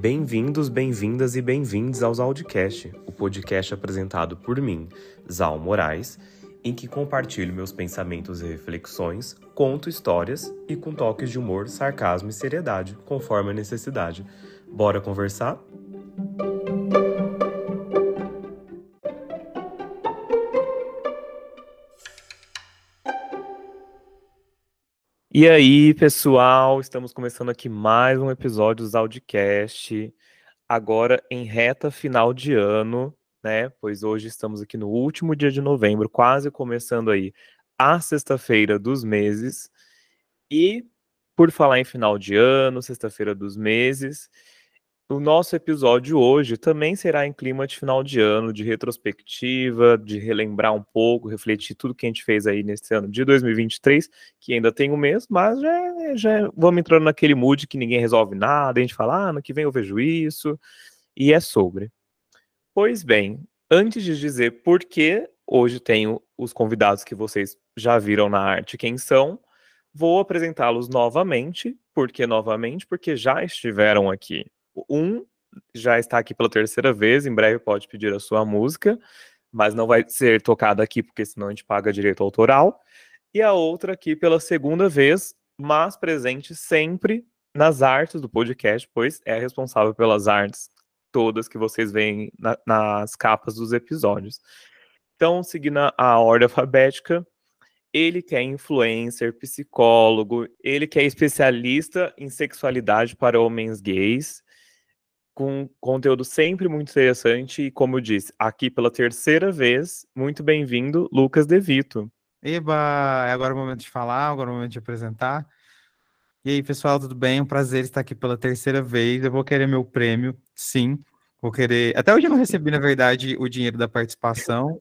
Bem-vindos, bem-vindas e bem-vindos aos Audicast, o podcast apresentado por mim, Zal Moraes, em que compartilho meus pensamentos e reflexões, conto histórias e com toques de humor, sarcasmo e seriedade, conforme a necessidade. Bora conversar? E aí, pessoal, estamos começando aqui mais um episódio do Audicast, agora em reta final de ano, né? Pois hoje estamos aqui no último dia de novembro, quase começando aí a sexta-feira dos meses. E por falar em final de ano, sexta-feira dos meses, o nosso episódio hoje também será em clima de final de ano, de retrospectiva, de relembrar um pouco, refletir tudo que a gente fez aí nesse ano de 2023, que ainda tem um mês, mas já, já vamos entrando naquele mood que ninguém resolve nada, a gente fala, ah, no que vem eu vejo isso, e é sobre. Pois bem, antes de dizer por que hoje tenho os convidados que vocês já viram na arte quem são, vou apresentá-los novamente. Por que novamente? Porque já estiveram aqui um já está aqui pela terceira vez, em breve pode pedir a sua música, mas não vai ser tocada aqui porque senão a gente paga direito autoral. E a outra aqui pela segunda vez, mas presente sempre nas artes do podcast, pois é responsável pelas artes todas que vocês veem na, nas capas dos episódios. Então, seguindo a ordem alfabética, ele que é influencer, psicólogo, ele que é especialista em sexualidade para homens gays, com conteúdo sempre muito interessante e, como eu disse, aqui pela terceira vez, muito bem-vindo, Lucas De Vito. Eba, é agora o momento de falar, agora é o momento de apresentar. E aí, pessoal, tudo bem? Um prazer estar aqui pela terceira vez. Eu vou querer meu prêmio, sim. Vou querer. Até hoje eu não recebi, na verdade, o dinheiro da participação.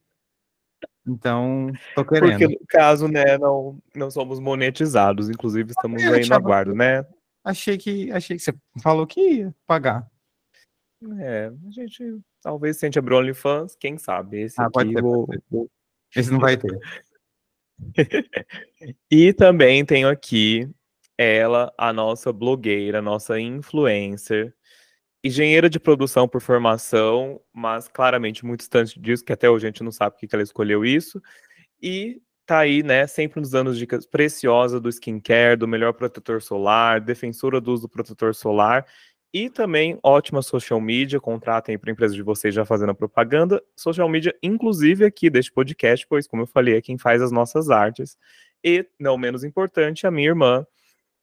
Então, tô querendo. Porque, no caso, né, não, não somos monetizados. Inclusive, estamos aí no aguardo, né? Achei que, achei que você falou que ia pagar. É, a gente talvez se a gente abrir o OnlyFans, quem sabe? Esse ah, pode ter, vou, vou... Esse não vai ter. e também tenho aqui ela, a nossa blogueira, nossa influencer, engenheira de produção por formação, mas claramente muito distante disso, que até hoje a gente não sabe porque que ela escolheu isso. E tá aí, né, sempre nos dando dicas preciosas do skincare, do melhor protetor solar, defensora do uso do protetor solar e também ótima social media, contratem para a empresa de vocês já fazendo a propaganda. Social media, inclusive aqui deste podcast, pois, como eu falei, é quem faz as nossas artes. E, não menos importante, a minha irmã,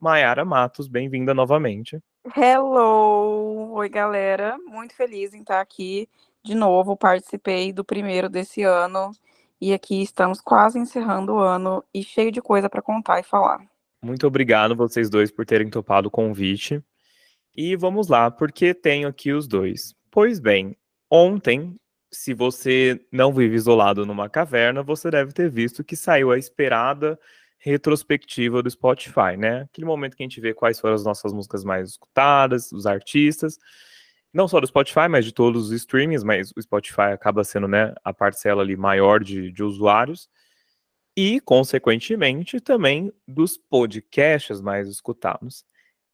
Mayara Matos. Bem-vinda novamente. Hello! Oi, galera. Muito feliz em estar aqui de novo. Participei do primeiro desse ano. E aqui estamos quase encerrando o ano e cheio de coisa para contar e falar. Muito obrigado vocês dois por terem topado o convite. E vamos lá, porque tenho aqui os dois. Pois bem, ontem, se você não vive isolado numa caverna, você deve ter visto que saiu a esperada retrospectiva do Spotify, né? Aquele momento que a gente vê quais foram as nossas músicas mais escutadas, os artistas, não só do Spotify, mas de todos os streamings, mas o Spotify acaba sendo, né, a parcela ali maior de, de usuários, e, consequentemente, também dos podcasts mais escutados.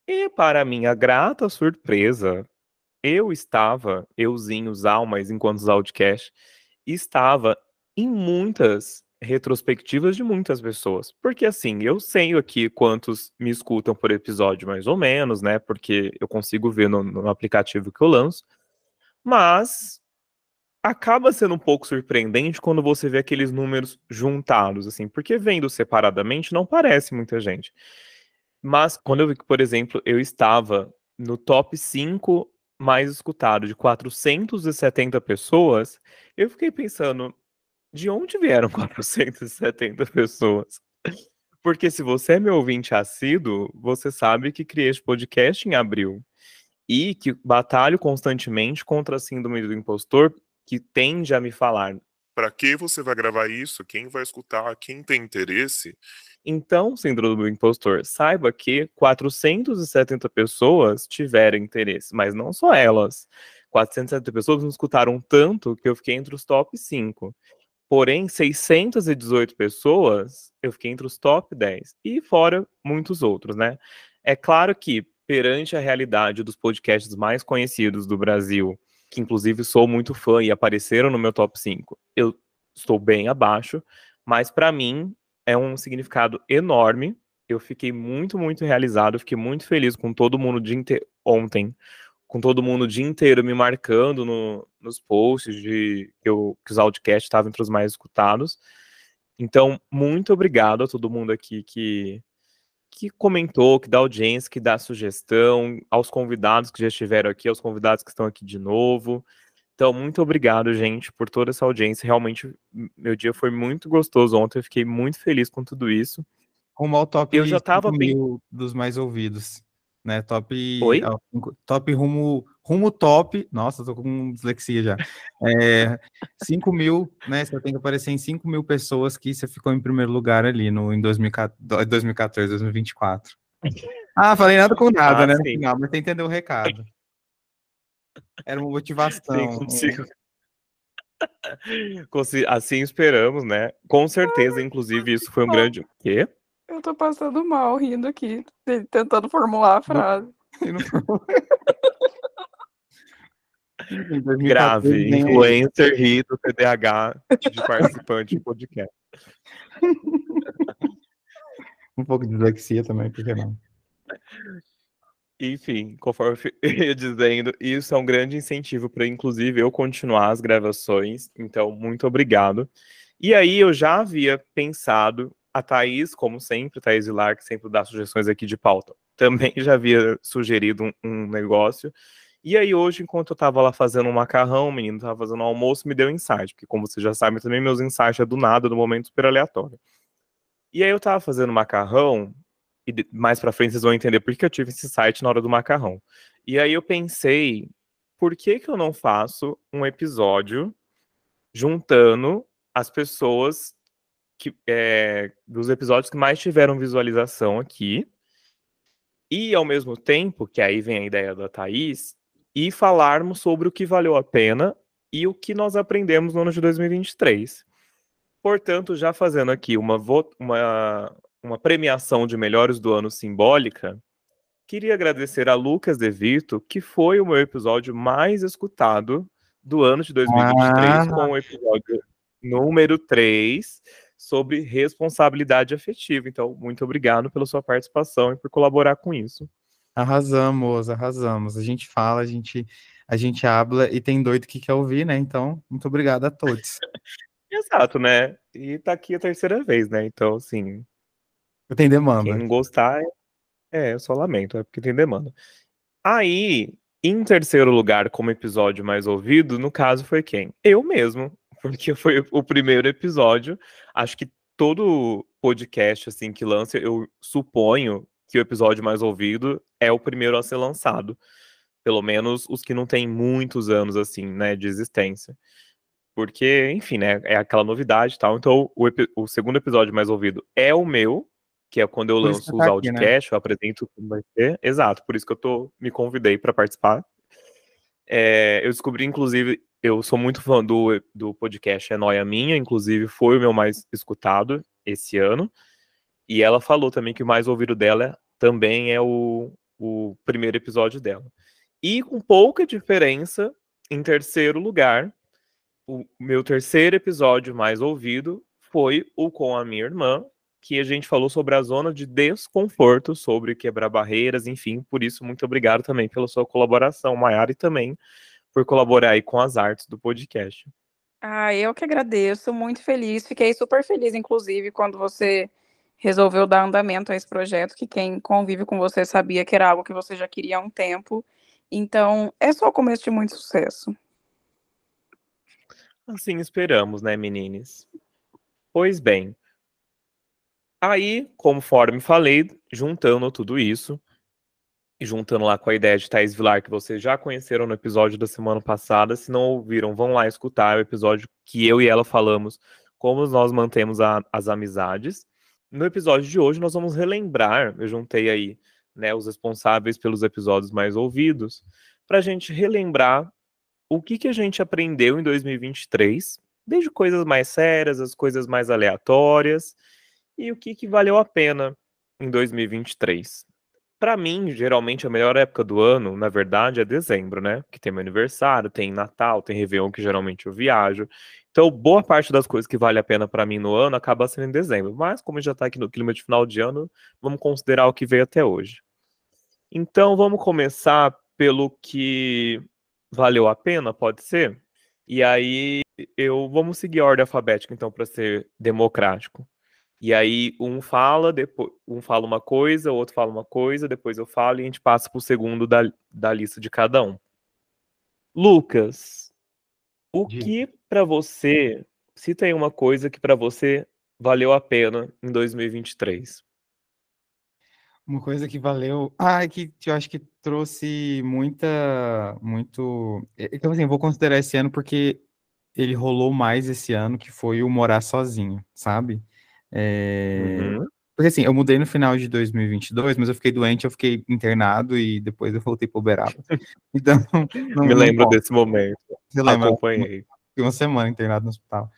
E para minha grata surpresa, eu estava, euzinho, Almas, enquanto Outcast, estava em muitas retrospectivas de muitas pessoas. Porque assim, eu sei aqui quantos me escutam por episódio, mais ou menos, né? Porque eu consigo ver no, no aplicativo que eu lanço. Mas acaba sendo um pouco surpreendente quando você vê aqueles números juntados, assim, porque vendo separadamente não parece muita gente. Mas quando eu vi que, por exemplo, eu estava no top 5 mais escutado de 470 pessoas, eu fiquei pensando, de onde vieram 470 pessoas? Porque se você é meu ouvinte assíduo, você sabe que criei este podcast em abril. E que batalho constantemente contra a síndrome do impostor, que tende a me falar. Para que você vai gravar isso? Quem vai escutar? Quem tem interesse? Então, síndrome do impostor, saiba que 470 pessoas tiveram interesse, mas não só elas. 470 pessoas me escutaram tanto que eu fiquei entre os top 5. Porém, 618 pessoas, eu fiquei entre os top 10. E fora muitos outros, né? É claro que perante a realidade dos podcasts mais conhecidos do Brasil, que inclusive sou muito fã e apareceram no meu top 5, eu estou bem abaixo, mas para mim é um significado enorme. Eu fiquei muito, muito realizado, fiquei muito feliz com todo mundo de ontem, com todo mundo o dia inteiro me marcando no, nos posts de eu, que os podcasts estavam entre os mais escutados. Então, muito obrigado a todo mundo aqui que, que comentou, que dá audiência, que dá sugestão, aos convidados que já estiveram aqui, aos convidados que estão aqui de novo. Então, muito obrigado, gente, por toda essa audiência. Realmente, meu dia foi muito gostoso ontem. Eu fiquei muito feliz com tudo isso. Rumo ao top eu já tava bem... dos mais ouvidos né? Top. Oi? Top rumo, rumo top. Nossa, tô com dislexia já. É, 5 mil, né? Você tem que aparecer em 5 mil pessoas que você ficou em primeiro lugar ali no, em 2014, 2024. Ah, falei nada com nada, ah, né? Sim. No final, mas você entendeu o recado. Era uma motivação. Sim, consigo. Assim esperamos, né? Com certeza, inclusive, isso foi um grande. Quê? Eu tô passando mal rindo aqui, tentando formular a frase. Grave, influencer ri do TDAH de participante de podcast. um pouco de dislexia também, por que não? Enfim, conforme eu ia dizendo, isso é um grande incentivo para, inclusive, eu continuar as gravações. Então, muito obrigado. E aí, eu já havia pensado a Thaís, como sempre, Thaís Vilar, que sempre dá sugestões aqui de pauta, também já havia sugerido um, um negócio. E aí, hoje, enquanto eu estava lá fazendo um macarrão, o menino estava fazendo um almoço, me deu um insight, porque, como você já sabe, também meus insights é do nada, no momento super aleatório. E aí, eu estava fazendo macarrão, e mais para frente vocês vão entender por que eu tive esse site na hora do macarrão. E aí, eu pensei, por que, que eu não faço um episódio juntando as pessoas que, é, dos episódios que mais tiveram visualização aqui. E, ao mesmo tempo, que aí vem a ideia da Thaís, e falarmos sobre o que valeu a pena e o que nós aprendemos no ano de 2023. Portanto, já fazendo aqui uma, uma, uma premiação de melhores do ano simbólica, queria agradecer a Lucas De Vito, que foi o meu episódio mais escutado do ano de 2023, ah. com o episódio número 3, sobre responsabilidade afetiva. Então, muito obrigado pela sua participação e por colaborar com isso. Arrasamos, arrasamos. A gente fala, a gente, a gente habla e tem doido que quer ouvir, né? Então, muito obrigado a todos. Exato, né? E tá aqui a terceira vez, né? Então, assim. Tem demanda. Quem não gostar, é, eu só lamento, é porque tem demanda. Aí, em terceiro lugar, como episódio mais ouvido, no caso foi quem? Eu mesmo porque foi o primeiro episódio. Acho que todo podcast assim que lança, eu suponho que o episódio mais ouvido é o primeiro a ser lançado. Pelo menos os que não têm muitos anos assim, né, de existência. Porque, enfim, né, é aquela novidade e tal. Então, o, o, segundo episódio mais ouvido é o meu, que é quando eu lanço os tá né? eu apresento como vai ser. Exato, por isso que eu tô, me convidei para participar. É, eu descobri, inclusive, eu sou muito fã do, do podcast É Noia Minha, inclusive foi o meu mais escutado esse ano. E ela falou também que o mais ouvido dela também é o, o primeiro episódio dela. E com pouca diferença, em terceiro lugar, o meu terceiro episódio mais ouvido foi o com a minha irmã, que a gente falou sobre a zona de desconforto, sobre quebrar barreiras, enfim. Por isso, muito obrigado também pela sua colaboração, Mayara, e também por colaborar aí com as artes do podcast. Ah, eu que agradeço, muito feliz. Fiquei super feliz, inclusive, quando você resolveu dar andamento a esse projeto, que quem convive com você sabia que era algo que você já queria há um tempo. Então, é só o começo de muito sucesso. Assim esperamos, né, meninas? Pois bem. Aí, conforme falei, juntando tudo isso, e juntando lá com a ideia de Thais Vilar, que vocês já conheceram no episódio da semana passada. Se não ouviram, vão lá escutar o episódio que eu e ela falamos como nós mantemos a, as amizades. No episódio de hoje, nós vamos relembrar, eu juntei aí né, os responsáveis pelos episódios mais ouvidos, para a gente relembrar o que, que a gente aprendeu em 2023, desde coisas mais sérias, as coisas mais aleatórias, e o que, que valeu a pena em 2023 Pra mim, geralmente, a melhor época do ano, na verdade, é dezembro, né? Que tem meu aniversário, tem Natal, tem Réveillon, que geralmente eu viajo. Então, boa parte das coisas que vale a pena pra mim no ano acaba sendo em dezembro. Mas, como já tá aqui no clima de final de ano, vamos considerar o que veio até hoje. Então, vamos começar pelo que valeu a pena, pode ser? E aí, eu vamos seguir a ordem alfabética, então, para ser democrático. E aí, um fala, depois um fala uma coisa, o outro fala uma coisa, depois eu falo e a gente passa pro segundo da, da lista de cada um. Lucas, o Diga. que pra você, se tem uma coisa que pra você valeu a pena em 2023? Uma coisa que valeu. Ah, que eu acho que trouxe muita. Muito. Então, assim, vou considerar esse ano porque ele rolou mais esse ano, que foi o morar sozinho, sabe? É, Uhum. Porque assim, eu mudei no final de 2022, mas eu fiquei doente, eu fiquei internado e depois eu voltei pro Uberaba. Então, não, Me lembro desse momento. Você lembra? Acompanhei. Fiquei uma semana internado no hospital.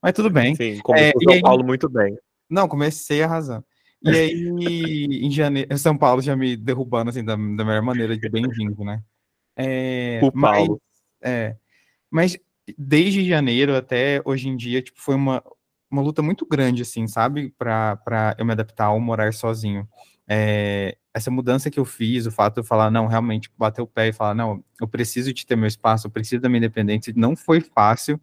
Mas tudo bem. Sim, começou e São aí- Paulo muito bem. Não, comecei arrasando. E aí, em janeiro, São Paulo já me derrubando, assim, da, da melhor maneira de bem-vindo, né? É, O mas, Paulo. é, mas desde janeiro até hoje em dia, tipo, foi uma, uma luta muito grande, assim, sabe? Pra eu me adaptar ao morar sozinho. É, essa mudança que eu fiz, o fato de eu falar, não, realmente, bater o pé e falar, não, eu preciso de ter meu espaço, eu preciso da minha independência, não foi fácil,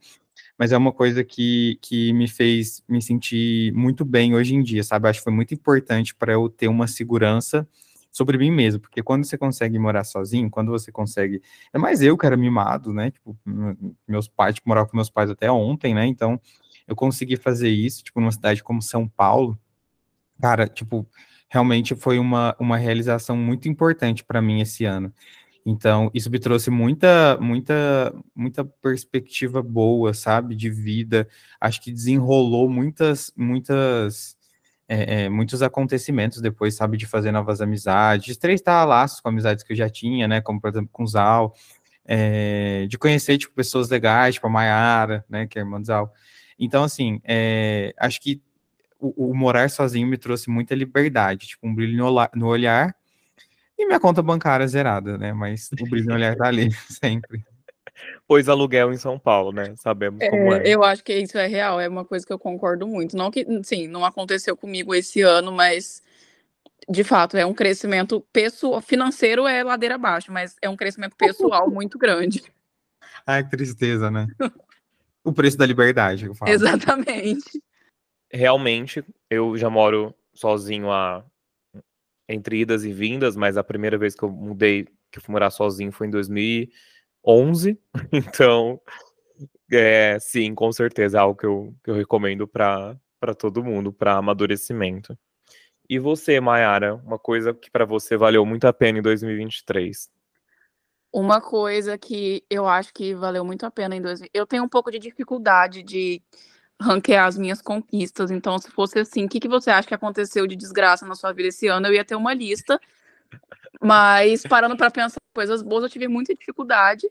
mas é uma coisa que, que me fez me sentir muito bem hoje em dia, sabe? Acho que foi muito importante para eu ter uma segurança sobre mim mesmo, porque quando você consegue morar sozinho, quando você consegue. É mais eu que era mimado, né? Tipo, meus pais, tipo, morava com meus pais até ontem, né? Então, eu consegui fazer isso, tipo, numa cidade como São Paulo. Cara, tipo, realmente foi uma, uma realização muito importante para mim esse ano. Então, isso me trouxe muita, muita, muita perspectiva boa, sabe, de vida. Acho que desenrolou muitas, muitas, é, é, muitos acontecimentos depois, sabe, de fazer novas amizades, de estreitar laços com amizades que eu já tinha, né, como, por exemplo, com o Zal, é, de conhecer, tipo, pessoas legais, tipo a Mayara, né, que é irmã do Zal. Então, assim, é, acho que o, o morar sozinho me trouxe muita liberdade, tipo, um brilho no, no olhar, e minha conta bancária zerada, né? Mas o brilho no olhar tá ali sempre. Pôs aluguel em São Paulo, né? Sabemos como é. É, eu acho que isso é real, é uma coisa que eu concordo muito. Não que, sim, não aconteceu comigo esse ano, mas de fato é um crescimento pessoal, financeiro é ladeira abaixo, mas é um crescimento pessoal muito grande. Ai, que tristeza, né? O preço da liberdade, eu falo. Exatamente. Realmente, eu já moro sozinho há entre idas e vindas, mas a primeira vez que eu mudei, que eu fui morar sozinho foi em 2011. Então, é, sim, com certeza é algo que eu, que eu recomendo para todo mundo, para amadurecimento. E você, Mayara, uma coisa que para você valeu muito a pena em 2023? Uma coisa que eu acho que valeu muito a pena em 2000. Eu tenho um pouco de dificuldade de ranquear as minhas conquistas. Então, se fosse assim, o que, que você acha que aconteceu de desgraça na sua vida esse ano? Eu ia ter uma lista. Mas parando para pensar coisas boas, eu tive muita dificuldade.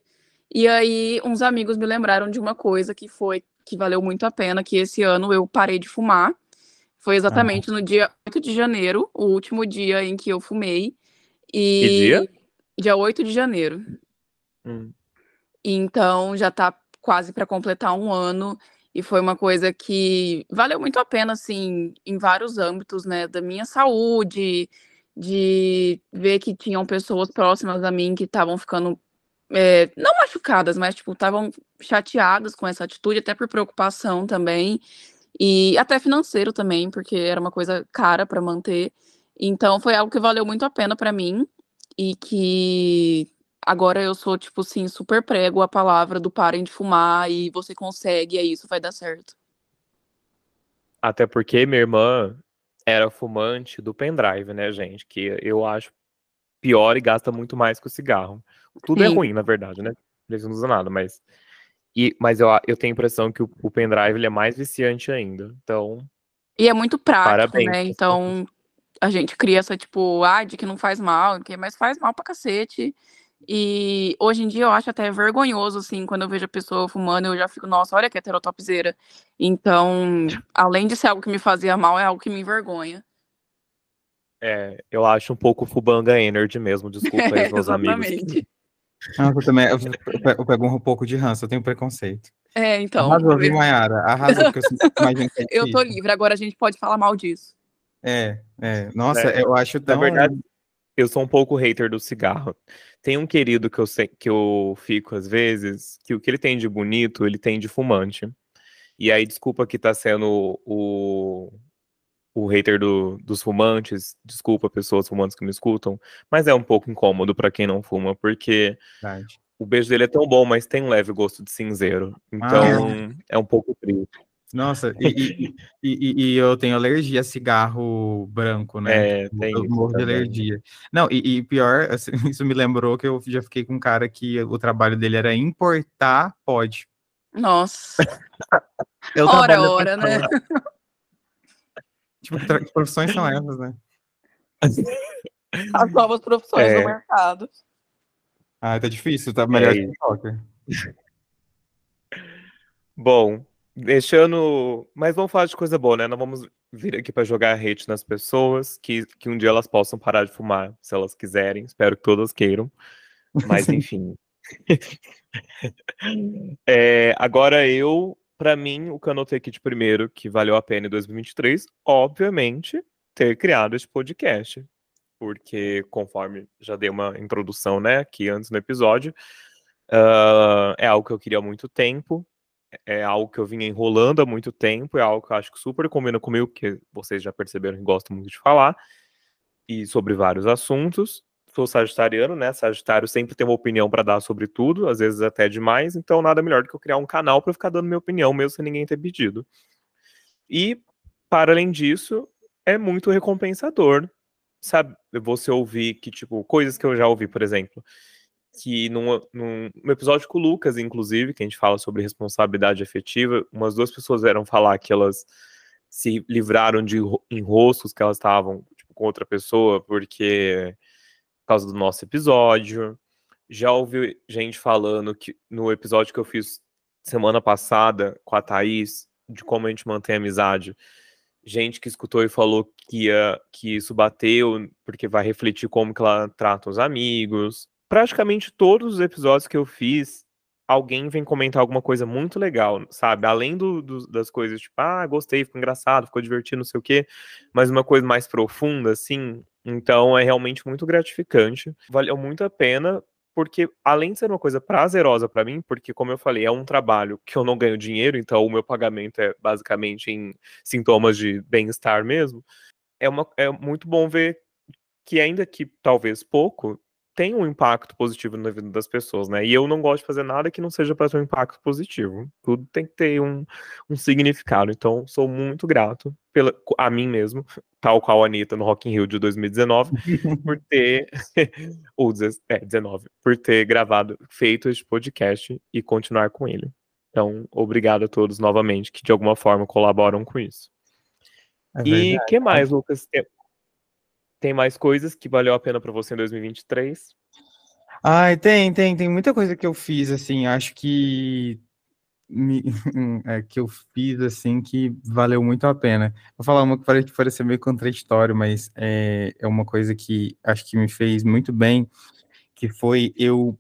E aí, uns amigos me lembraram de uma coisa que foi que valeu muito a pena, que esse ano eu parei de fumar. Foi exatamente no dia 8 de janeiro, o último dia em que eu fumei. E Que dia? Dia 8 de janeiro. Hum, Então já tá quase para completar um ano e foi uma coisa que valeu muito a pena, assim, em vários âmbitos, né, da minha saúde, de ver que tinham pessoas próximas a mim que estavam ficando, eh, não machucadas, mas, tipo, estavam chateadas com essa atitude, até por preocupação também, e até financeiro também, porque era uma coisa cara para manter. Então foi algo que valeu muito a pena para mim e que agora eu sou, tipo assim, super prego a palavra do parem de fumar e você consegue, é isso, vai dar certo. Até porque minha irmã era fumante do pendrive, né, gente? Que eu acho pior e gasta muito mais que o cigarro. Tudo é Sim. ruim, na verdade, né? Eles não usam nada, mas. E, mas eu, eu tenho a impressão que o, o pendrive ele é mais viciante ainda. Então, E é muito prático, Parabéns, né? Então a gente cria essa, tipo, ah, de que não faz mal, que- mas faz mal pra cacete. E hoje em dia eu acho até vergonhoso, assim, quando eu vejo a pessoa fumando, eu já fico, nossa, olha que heterotopzeira. Então, além de ser algo que me fazia mal, é algo que me envergonha. É, eu acho um pouco Fubanga Energy mesmo, desculpa aí, meus amigos. Exatamente. Ah, eu também eu, eu- pego um pouco de ranço, eu tenho preconceito. É, então. Arrasou, viu, Mayara? Arrasou, porque eu sinto que mais gente Eu tô livre, agora a gente pode falar mal disso. É, é. Nossa, É, eu acho Na tão... verdade, eu sou um pouco hater do cigarro. Tem um querido que eu sei que eu fico às vezes, que o que ele tem de bonito, ele tem de fumante. E aí, desculpa que tá sendo o, o hater do- dos fumantes, desculpa pessoas fumantes que me escutam, mas é um pouco incômodo pra quem não fuma, porque Verdade. o beijo dele é tão bom, mas tem um leve gosto de cinzeiro. Então, é um pouco triste. Nossa, e, e, e- e- eu tenho alergia a cigarro branco, né? É, tem eu morro de alergia. Não, e, e pior, assim, isso me lembrou que eu já fiquei com um cara que o trabalho dele era importar pod. Nossa. Eu Ora, ora, né? Tipo, que que profissões são essas, né? As novas profissões É. do mercado. Ah, tá difícil, tá melhor É que isso. TikToker. Bom, deixando. Mas vamos falar de coisa boa, né? Não vamos vir aqui para jogar hate nas pessoas, que, que um dia elas possam parar de fumar, se elas quiserem. Espero que todas queiram. Mas enfim. É, agora eu, para mim, o aqui de primeiro, que valeu a pena em 2023, obviamente, ter criado este podcast. Porque, conforme já dei uma introdução, né, aqui antes no episódio, ah, é algo que eu queria há muito tempo é algo que eu vinha enrolando há muito tempo, é algo que eu acho que super combina comigo, porque vocês já perceberam que gosto muito de falar, e sobre vários assuntos. Sou sagitariano, né? Sagitário sempre tem uma opinião para dar sobre tudo, às vezes até demais, então nada melhor do que eu criar um canal para ficar dando minha opinião, mesmo sem ninguém ter pedido. E, para além disso, é muito recompensador, sabe? Você ouvir que, tipo, coisas que eu já ouvi, por exemplo, que num, num, episódio com o Lucas, inclusive, que a gente fala sobre responsabilidade afetiva, umas duas pessoas vieram falar que elas se livraram de enro- enroscos que elas estavam tipo, com outra pessoa, porque por causa do nosso episódio. Já ouvi gente falando que no episódio que eu fiz semana passada com a Thaís, de como a gente mantém a amizade, gente que escutou e falou que, ia, que isso bateu, porque vai refletir como que ela trata os amigos. Praticamente todos os episódios que eu fiz, alguém vem comentar alguma coisa muito legal, sabe? Além do, do- das coisas tipo, ah, gostei, ficou engraçado, ficou divertido, não sei o quê, mas uma coisa mais profunda, assim. Então é realmente muito gratificante. Valeu muito a pena, porque além de ser uma coisa prazerosa pra mim, porque, como eu falei, é um trabalho que eu não ganho dinheiro, então o meu pagamento é basicamente em sintomas de bem-estar mesmo. É, uma, é muito bom ver que, ainda que talvez pouco, tem um impacto positivo na vida das pessoas, né? E eu não gosto de fazer nada que não seja para ter um impacto positivo. Tudo tem que ter um, um significado. Então, sou muito grato pela, a mim mesmo, tal qual a Anitta no Rock in Rio de 2019, por ter, ou deze- é, 19, por ter gravado, feito este podcast e continuar com ele. Então, obrigado a todos novamente que de alguma forma colaboram com isso. É E que mais, Lucas? Tem, mais coisas que valeu a pena para você em 2023? Ai, tem, tem, tem muita coisa que eu fiz, assim, acho que me- é, que eu fiz, assim, que valeu muito a pena. Vou falar uma que parece parecer meio contraditório, mas é, é uma coisa que acho que me fez muito bem, que foi eu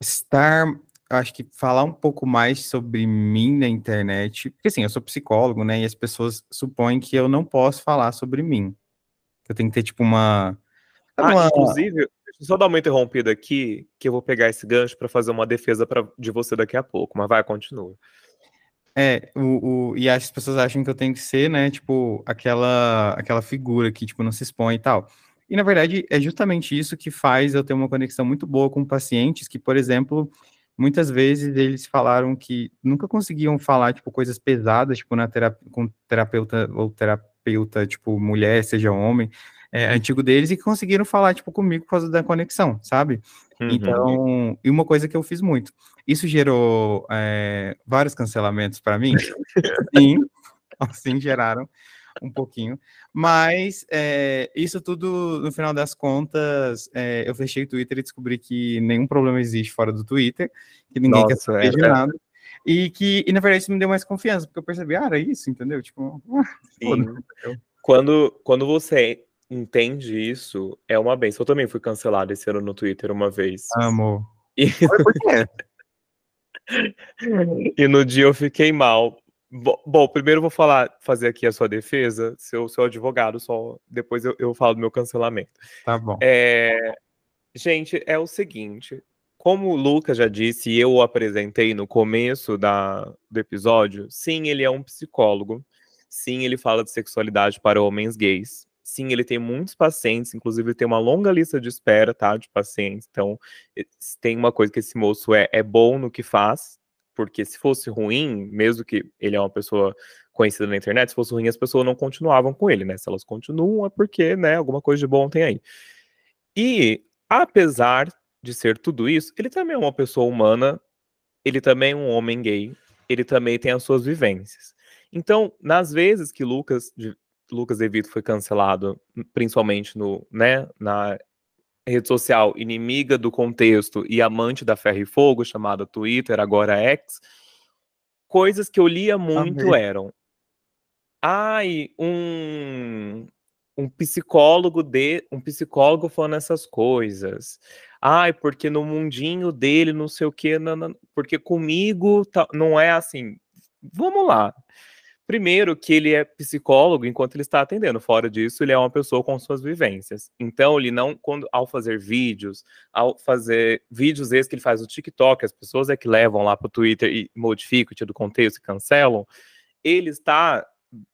estar, acho que falar um pouco mais sobre mim na internet, porque assim, eu sou psicólogo, né, e as pessoas supõem que eu não posso falar sobre mim. Eu tenho que ter, tipo, uma... Ah, uma- inclusive, deixa eu só dar uma interrompida aqui, que eu vou pegar esse gancho para fazer uma defesa pra, de você daqui a pouco, mas vai, continua. É, o, o, e as pessoas acham que eu tenho que ser, né, tipo, aquela, aquela figura que, tipo, não se expõe e tal. E, na verdade, é justamente isso que faz eu ter uma conexão muito boa com pacientes que, por exemplo, muitas vezes eles falaram que nunca conseguiam falar, tipo, coisas pesadas, tipo, na terapia, com terapeuta ou terapeuta, tipo, mulher, seja homem, é, antigo deles, e que conseguiram falar, tipo, comigo por causa da conexão, sabe? Uhum. Então, e uma coisa que eu fiz muito. Isso gerou é, vários cancelamentos para mim. Sim, sim, geraram um pouquinho. Mas é, isso tudo, no final das contas, é, eu fechei o Twitter e descobri que nenhum problema existe fora do Twitter, que ninguém quer Nossa, saber é, de é. nada. E que, e na verdade, isso me deu mais confiança, porque eu percebi, ah, era isso, entendeu? Tipo, ah? Quando, quando você entende isso, é uma benção. Eu também fui cancelado esse ano no Twitter uma vez. Amo. E, e no dia eu fiquei mal. Bo- Bom, primeiro eu vou falar, fazer aqui a sua defesa, seu, seu advogado, só depois eu, eu falo do meu cancelamento. Tá bom. É, gente, é o seguinte, como o Lucas já disse e eu o apresentei no começo da, do episódio, sim, ele é um psicólogo, sim, ele fala de sexualidade para homens gays, sim, ele tem muitos pacientes, inclusive tem uma longa lista de espera, tá, de pacientes, então tem uma coisa que esse moço é, é bom no que faz, porque se fosse ruim, mesmo que ele é uma pessoa conhecida na internet, se fosse ruim, as pessoas não continuavam com ele, né? Se elas continuam, é porque, né, alguma coisa de bom tem aí. E, apesar de ser tudo isso, ele também é uma pessoa humana, ele também é um homem gay, ele também tem as suas vivências. Então, nas vezes que Lucas, de- Lucas De Vito foi cancelado, principalmente no, né, na rede social inimiga do contexto e amante da ferro e fogo, chamada Twitter, agora X, coisas que eu lia muito eram ai, um um psicólogo de um psicólogo falando essas coisas. Ai, porque no mundinho dele, não sei o quê, porque comigo tá- não é assim. Vamos lá. Primeiro, que ele é psicólogo enquanto ele está atendendo. Fora disso, ele é uma pessoa com suas vivências. Então, ele não, quando, ao fazer vídeos, ao fazer vídeos esses que ele faz no TikTok, as pessoas é que levam lá para o Twitter e modificam, tiram do contexto e cancelam, ele está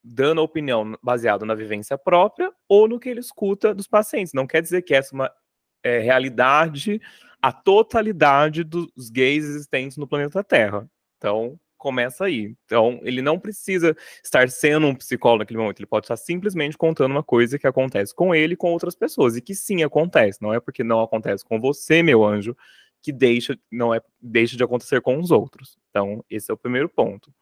dando opinião baseada na vivência própria ou no que ele escuta dos pacientes. Não quer dizer que essa é uma é, realidade, a totalidade dos gays existentes no planeta Terra. Então, começa aí. Então, ele não precisa estar sendo um psicólogo naquele momento, ele pode estar simplesmente contando uma coisa que acontece com ele e com outras pessoas, e que sim acontece, não é porque não acontece com você, meu anjo, que deixa, não é, deixa de acontecer com os outros. Então, esse é o primeiro ponto.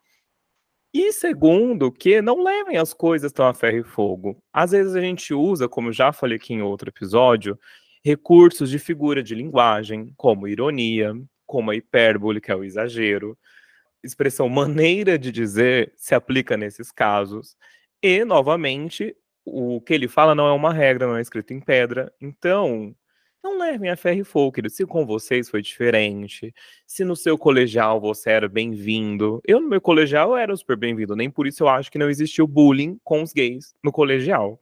E segundo, que não levem as coisas tão a ferro e fogo. Às vezes a gente usa, como já falei aqui em outro episódio, recursos de figura de linguagem, como ironia, como a hipérbole, que é o exagero. Expressão maneira de dizer se aplica nesses casos. E, novamente, o que ele fala não é uma regra, não é escrito em pedra. Então, não levem a ferro e fogo, querido. Se com vocês foi diferente, se no seu colegial você era bem-vindo. Eu, no meu colegial, era super bem-vindo. Nem por isso eu acho que não existiu bullying com os gays no colegial.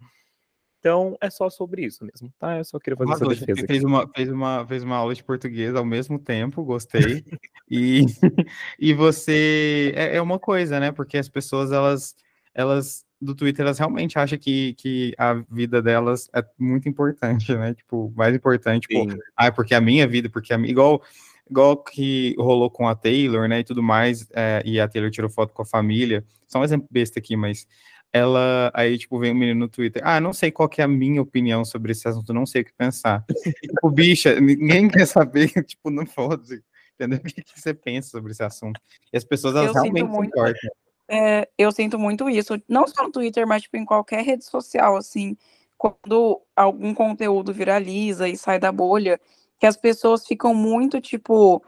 Então, é só sobre isso mesmo, tá? Eu só queria fazer essa Arrasou, defesa aqui. fez uma, fez, uma, fez uma aula de português ao mesmo tempo, gostei. e, e você é, é uma coisa, né? Porque as pessoas, elas, elas do Twitter, elas realmente acham que, que a vida delas é muito importante, né? Tipo, mais importante, tipo, ah, porque a minha vida, porque a minha. Igual, igual que rolou com a Taylor, né? E tudo mais, é, e a Taylor tirou foto com a família. Só um exemplo besta aqui, mas ela aí, tipo, vem um menino no Twitter, ah, não sei qual que é a minha opinião sobre esse assunto, não sei o que pensar. Tipo, bicha, ninguém quer saber, tipo, não pode, entendeu? O que, que você pensa sobre esse assunto? E as pessoas, elas Eu realmente se muito. importam. É, eu sinto muito isso, não só no Twitter, mas tipo, em qualquer rede social, assim, quando algum conteúdo viraliza e sai da bolha, que as pessoas ficam muito, tipo,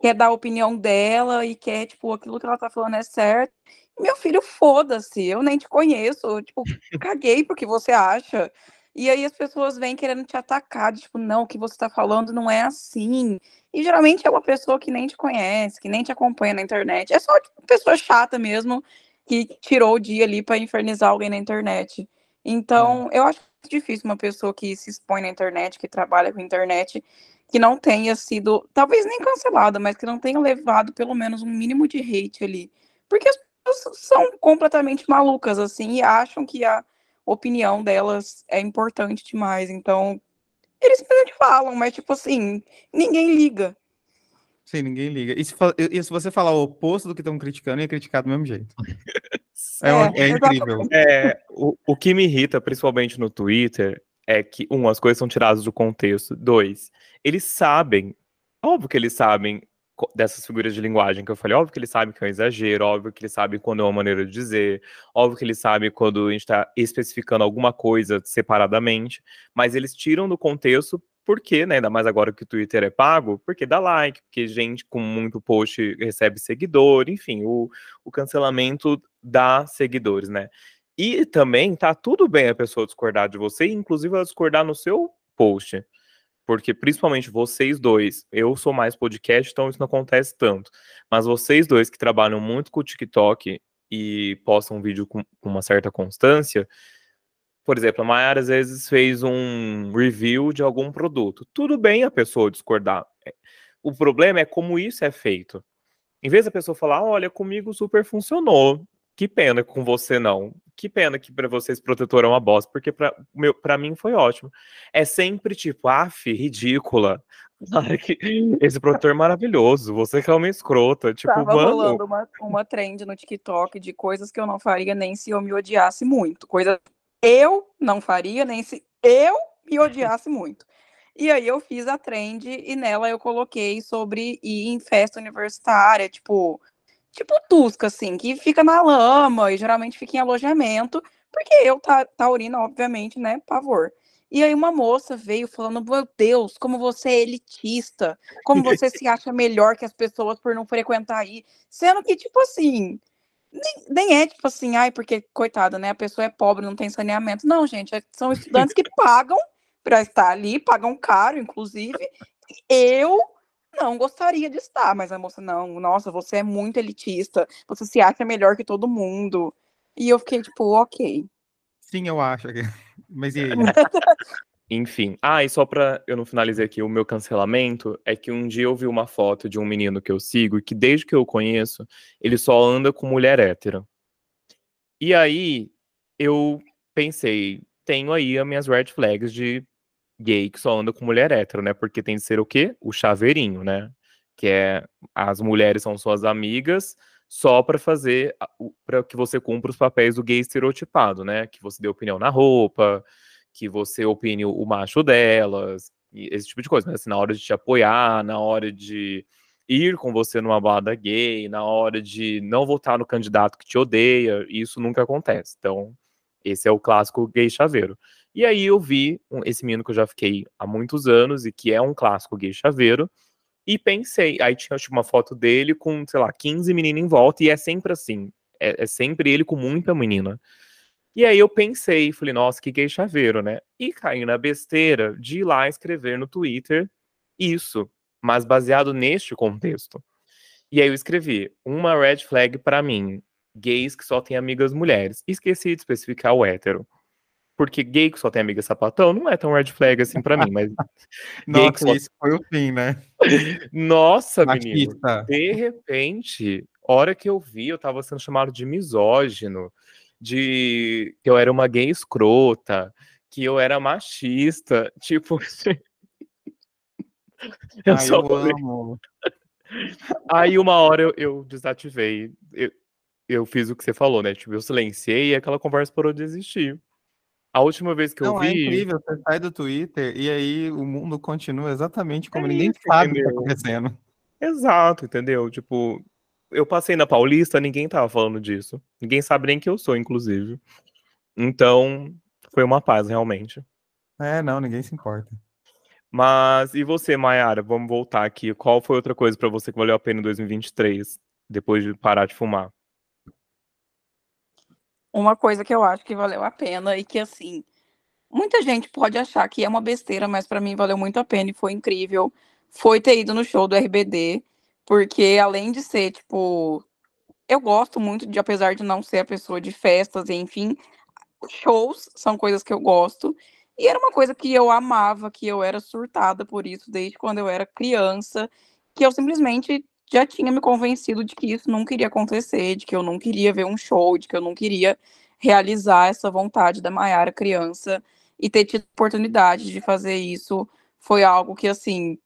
quer dar a opinião dela e quer, tipo, aquilo que ela tá falando é certo. Meu filho, foda-se, eu nem te conheço, tipo, caguei pro que você acha. E aí as pessoas vêm querendo te atacar, de, tipo, não, o que você tá falando não é assim. E geralmente é uma pessoa que nem te conhece, que nem te acompanha na internet. É só, tipo, pessoa chata mesmo, que tirou o dia ali pra infernizar alguém na internet. Então, eu acho difícil uma pessoa que se expõe na internet, que trabalha com internet, que não tenha sido, talvez nem cancelada, mas que não tenha levado pelo menos um mínimo de hate ali. Porque as pessoas são completamente malucas, assim, e acham que a opinião delas é importante demais. Então, eles simplesmente falam, mas, tipo assim, ninguém liga. Sim, ninguém liga. E se, e se você falar o oposto do que estão criticando, ia criticar do mesmo jeito. É, uma- é incrível. É, o, o que me irrita, principalmente no Twitter, é que, um, as coisas são tiradas do contexto. Dois, eles sabem, óbvio que eles sabem dessas figuras de linguagem que eu falei, óbvio que eles sabem que é um exagero, óbvio que eles sabem quando é uma maneira de dizer, óbvio que eles sabem quando a gente está especificando alguma coisa separadamente, mas eles tiram do contexto porque, né, ainda mais agora que o Twitter é pago, porque dá like, porque gente com muito post recebe seguidor, enfim, o, o cancelamento dá seguidores, né? E também tá tudo bem a pessoa discordar de você, inclusive ela discordar no seu post. Porque principalmente vocês dois, eu sou mais podcast, então isso não acontece tanto. Mas vocês dois que trabalham muito com o TikTok e postam vídeo com, uma certa constância, por exemplo, a Mayara às vezes fez um review de algum produto. Tudo bem a pessoa discordar. O problema é como isso é feito. Em vez da pessoa falar, olha, comigo super funcionou. Que pena com você não. Que pena que para vocês protetor é uma bosta, porque para mim foi ótimo. É sempre tipo, af, ridícula. Esse protetor é maravilhoso, você que é uma escrota, tipo, Tava mano. rolando uma, uma trend no TikTok de coisas que eu não faria nem se eu me odiasse muito. Coisa eu não faria nem se eu me odiasse muito. E aí eu fiz a trend e nela eu coloquei sobre ir em festa universitária, tipo, tipo Tusca, assim, que fica na lama e geralmente fica em alojamento, porque eu, ta taurina, obviamente, né, pavor. E aí uma moça veio falando, meu Deus, como você é elitista, como você se acha melhor que as pessoas por não frequentar aí, sendo que, tipo assim, nem, nem é tipo assim, ai, porque, coitada, né, a pessoa é pobre, não tem saneamento. Não, gente, é, são estudantes que pagam para estar ali, pagam caro, inclusive. Eu não gostaria de estar, mas a moça, não, nossa, você é muito elitista, você se acha melhor que todo mundo. E eu fiquei tipo, ok. Sim, eu acho. Mas e aí? Enfim. Ah, e só pra eu não finalizar aqui, o meu cancelamento é que um dia eu vi uma foto de um menino que eu sigo e que desde que eu conheço, ele só anda com mulher hétera. E aí eu pensei, tenho aí as minhas red flags de gay que só anda com mulher hétero, né? Porque tem de ser o quê? O chaveirinho, né? Que é as mulheres são suas amigas só para fazer para que você cumpra os papéis do gay estereotipado, né? Que você dê opinião na roupa, que você opine o macho delas, esse tipo de coisa. Mas assim, na hora de te apoiar, na hora de ir com você numa balada gay, na hora de não votar no candidato que te odeia, isso nunca acontece. Então, esse é o clássico gay chaveiro. E aí eu vi esse menino que eu já fiquei há muitos anos e que é um clássico gay chaveiro, e pensei, aí tinha tipo, uma foto dele com, sei lá, 15 meninas em volta, e é sempre assim, é, é sempre ele com muita menina. E aí eu pensei, falei, nossa, que gay chaveiro, né? E caí na besteira de ir lá escrever no Twitter isso, mas baseado neste contexto. E aí eu escrevi, uma red flag para mim, gays que só têm amigas mulheres. Esqueci de especificar o hétero. Porque gay que só tem amiga sapatão não é tão red flag assim para mim, mas. Nossa, que só... isso foi o fim, né? Nossa, menino. De repente, hora que eu vi, eu tava sendo chamado de misógino, de que eu era uma gay escrota, que eu era machista. Tipo. eu Ai, só eu amo. Aí uma hora eu, eu desativei. Eu, eu fiz o que você falou, né? Tipo, eu silenciei e aquela conversa parou de existir. A última vez que Não, eu vi. É incrível, você sai do Twitter e aí o mundo continua exatamente como é ninguém isso, sabe o que tá acontecendo. Exato, entendeu? Tipo, eu passei na Paulista, ninguém tava falando disso. Ninguém sabe nem que eu sou, inclusive. Então, foi uma paz, realmente. É, não, ninguém se importa. Mas e você, Mayara? Vamos voltar aqui. Qual foi outra coisa para você que valeu a pena em 2023, depois de parar de fumar? Uma coisa que eu acho que valeu a pena e que, assim, muita gente pode achar que é uma besteira, mas para mim valeu muito a pena e foi incrível. Foi ter ido no show do RBD, porque além de ser, tipo, eu gosto muito de, apesar de não ser a pessoa de festas, enfim, shows são coisas que eu gosto. E era uma coisa que eu amava, que eu era surtada por isso desde quando eu era criança, que eu simplesmente já tinha me convencido de que isso não queria acontecer, de que eu não queria ver um show, de que eu não queria realizar essa vontade da Maiara criança e ter tido oportunidade de fazer isso foi algo que assim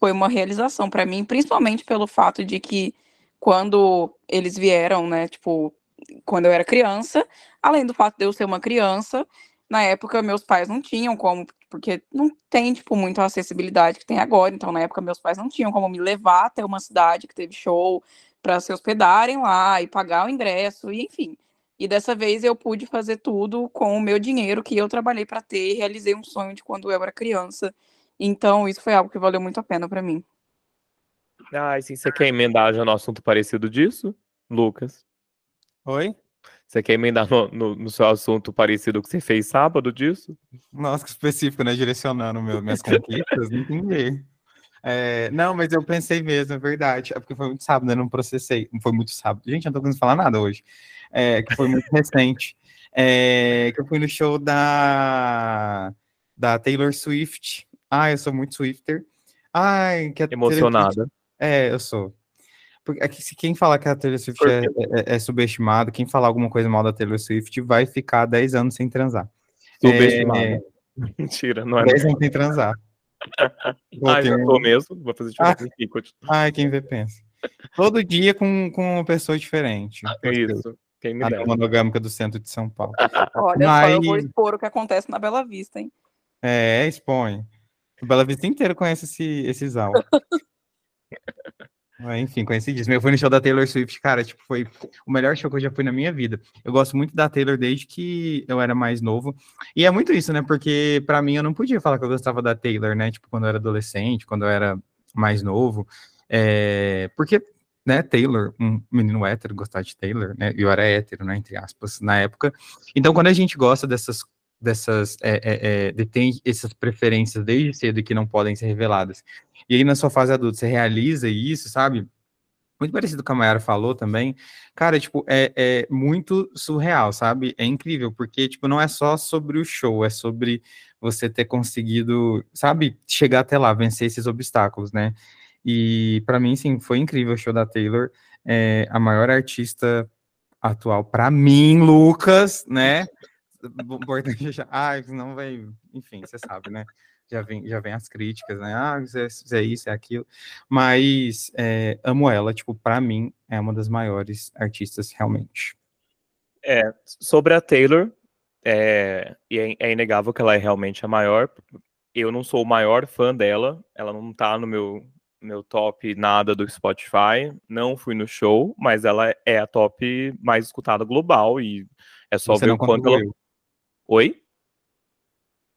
foi uma realização para mim, principalmente pelo fato de que quando eles vieram, né, tipo, quando eu era criança, além do fato de eu ser uma criança, na época meus pais não tinham como porque não tem, tipo, muito a acessibilidade que tem agora. Então, na época, meus pais não tinham como me levar até uma cidade que teve show para se hospedarem lá e pagar o ingresso, e enfim. E dessa vez eu pude fazer tudo com o meu dinheiro que eu trabalhei para ter e realizei um sonho de quando eu era criança. Então, isso foi algo que valeu muito a pena para mim. Ah, e sim, você quer emendar já no assunto parecido disso, Lucas? Oi? Você quer emendar no, no, no, seu assunto parecido que você fez sábado disso? Nossa, que específico, né? Direcionando meu, minhas conquistas, não entendi. É, não, mas eu pensei mesmo, é verdade. É porque foi muito sábado, né? Não processei. Não foi muito sábado. Gente, eu não tô conseguindo falar nada hoje. É, que foi muito recente. É, que eu fui no show da, da Taylor Swift. Ah, eu sou muito Swifter. Ai, que Emocionada. É, eu sou. Porque é se quem falar que a Taylor Swift é, é, é, subestimado, quem falar alguma coisa mal da Taylor Swift vai ficar 10 anos sem transar. Subestimado. É... Mentira, não é. 10 anos sem transar. ah, já tô mesmo. Vou fazer ah, aqui. Ai, quem vê pensa. Todo dia com, com uma pessoa diferente. Ah, isso. Quem me a monogâmica do centro de São Paulo. Olha Mas... só, eu vou expor o que acontece na Bela Vista, hein? É, expõe. O Bela Vista inteiro conhece esse, esses áudios. Enfim, conhecidíssimo. Eu fui no show da Taylor Swift, cara, tipo, foi o melhor show que eu já fui na minha vida. Eu gosto muito da Taylor desde que eu era mais novo. E é muito isso, né? Porque para mim eu não podia falar que eu gostava da Taylor, né? Tipo, quando eu era adolescente, quando eu era mais novo. É... Porque, né, Taylor, um menino hétero gostar de Taylor, né? Eu era hétero, né? Entre aspas, na época. Então, quando a gente gosta dessas dessas é, é, é, tem essas preferências desde cedo que não podem ser reveladas. E aí na sua fase adulta você realiza isso, sabe? Muito parecido com a Mayara falou também. Cara, tipo, é, é muito surreal, sabe? É incrível, porque, tipo, não é só sobre o show, é sobre você ter conseguido, sabe, chegar até lá, vencer esses obstáculos, né? E para mim, sim, foi incrível o show da Taylor. É a maior artista atual para mim, Lucas, né? Importante já. Ah, não vai. Enfim, você sabe, né? Já vem, já vem as críticas, né? Ah, isso é, isso é isso, é aquilo. Mas é, amo ela, tipo, para mim, é uma das maiores artistas realmente. É, sobre a Taylor, é, é, é inegável que ela é realmente a maior. Eu não sou o maior fã dela, ela não tá no meu, meu top nada do Spotify, não fui no show, mas ela é a top mais escutada global e é só Você ver o quanto ela Oi?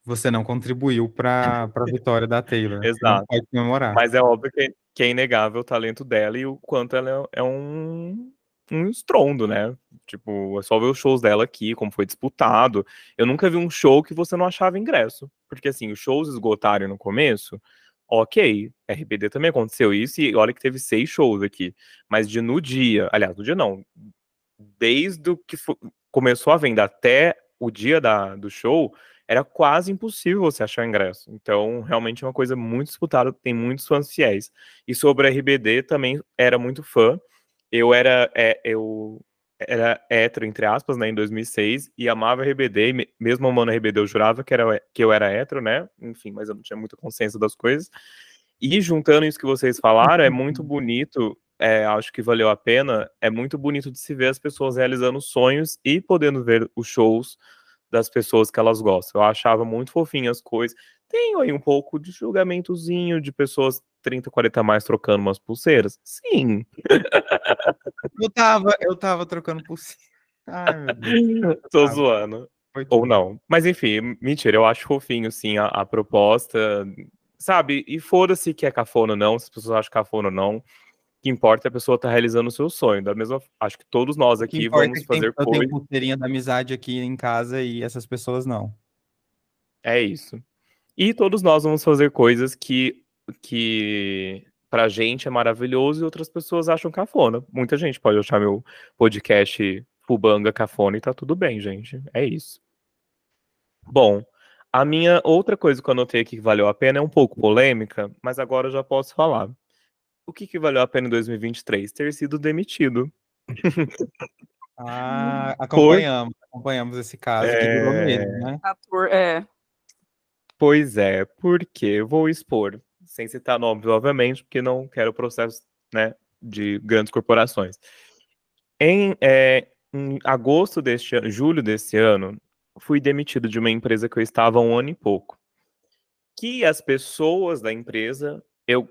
Você não contribuiu para a vitória da Taylor. Exato. Pode comemorar. Mas é óbvio que, que, é inegável o talento dela e o quanto ela é, é um, um estrondo, né? Tipo, é só ver os shows dela aqui, como foi disputado. Eu nunca vi um show que você não achava ingresso. Porque, assim, os shows esgotaram no começo, ok. RBD também aconteceu isso e olha que teve seis shows aqui. Mas de no dia, aliás, no dia não, desde o que foi, começou a venda até o dia da, do show, era quase impossível você achar ingresso. Então, realmente é uma coisa muito disputada, tem muitos fãs fiéis. E sobre a RBD, também era muito fã. Eu era, é, eu era hétero, entre aspas, né, em 2006, e amava a RBD, mesmo amando a RBD, eu jurava que, era, que eu era hétero, né, enfim, mas eu não tinha muita consciência das coisas. E juntando isso que vocês falaram, é muito bonito é, acho que valeu a pena. É muito bonito de se ver as pessoas realizando sonhos e podendo ver os shows das pessoas que elas gostam. Eu achava muito fofinho as coisas. Tenho aí um pouco de julgamentozinho de pessoas 30, 40 mais trocando umas pulseiras? Sim. Eu tava, eu tava trocando pulseiras. Ai, meu Deus. Tô zoando. Ou não. Mas enfim, mentira, eu acho fofinho, sim, a, a proposta. Sabe? E foda-se que é cafona ou não, se as pessoas acham cafona ou não que importa é a pessoa estar tá realizando o seu sonho. Da mesma, acho que todos nós aqui vamos fazer coisas. Eu tenho pulseirinha da amizade aqui em casa e essas pessoas não. É isso. E todos nós vamos fazer coisas que que pra gente é maravilhoso e outras pessoas acham cafona. Muita gente pode achar meu podcast Fubanga cafona e tá tudo bem, gente. É isso. Bom, a minha outra coisa que eu anotei aqui que valeu a pena é um pouco polêmica, mas agora eu já posso falar o que, que valeu a pena em 2023? Ter sido demitido. Ah, acompanhamos, Por... acompanhamos esse caso é... que durou mesmo, né? É. Pois é, porque vou expor, sem citar nomes, obviamente, porque não quero processo né, de grandes corporações. Em, é, em agosto deste ano, julho desse ano, fui demitido de uma empresa que eu estava há um ano e pouco. Que as pessoas da empresa, eu,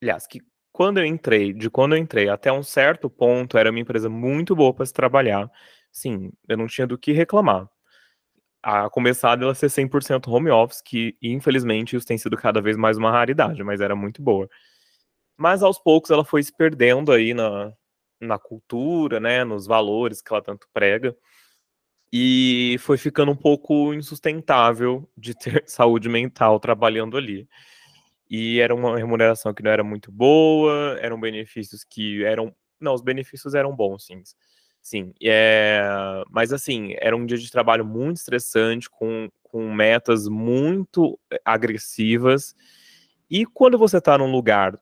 aliás, que quando eu entrei, de quando eu entrei até um certo ponto, era uma empresa muito boa para se trabalhar. Sim, eu não tinha do que reclamar. A começar dela ser 100% home office, que infelizmente isso tem sido cada vez mais uma raridade, mas era muito boa. Mas aos poucos ela foi se perdendo aí na, na cultura, né, nos valores que ela tanto prega. e foi ficando um pouco insustentável de ter saúde mental trabalhando ali. E era uma remuneração que não era muito boa, eram benefícios que eram. Não, os benefícios eram bons, sim. Sim, é... mas assim, era um dia de trabalho muito estressante, com, com metas muito eh, agressivas. E quando você está num lugar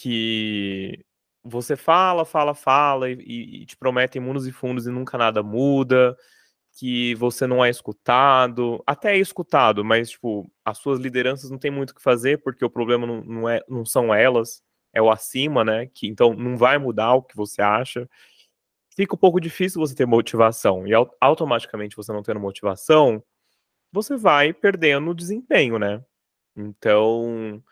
que você fala, fala, fala e, e te prometem mundos e fundos e nunca nada muda, que você não é escutado, até é escutado, mas tipo, as suas lideranças não tem muito o que fazer, porque o problema não, não, é, não são elas, é o acima, né? Que então não vai mudar o que você acha. Fica um pouco difícil você ter motivação, e automaticamente você não tendo motivação, você vai perdendo desempenho, né? Então,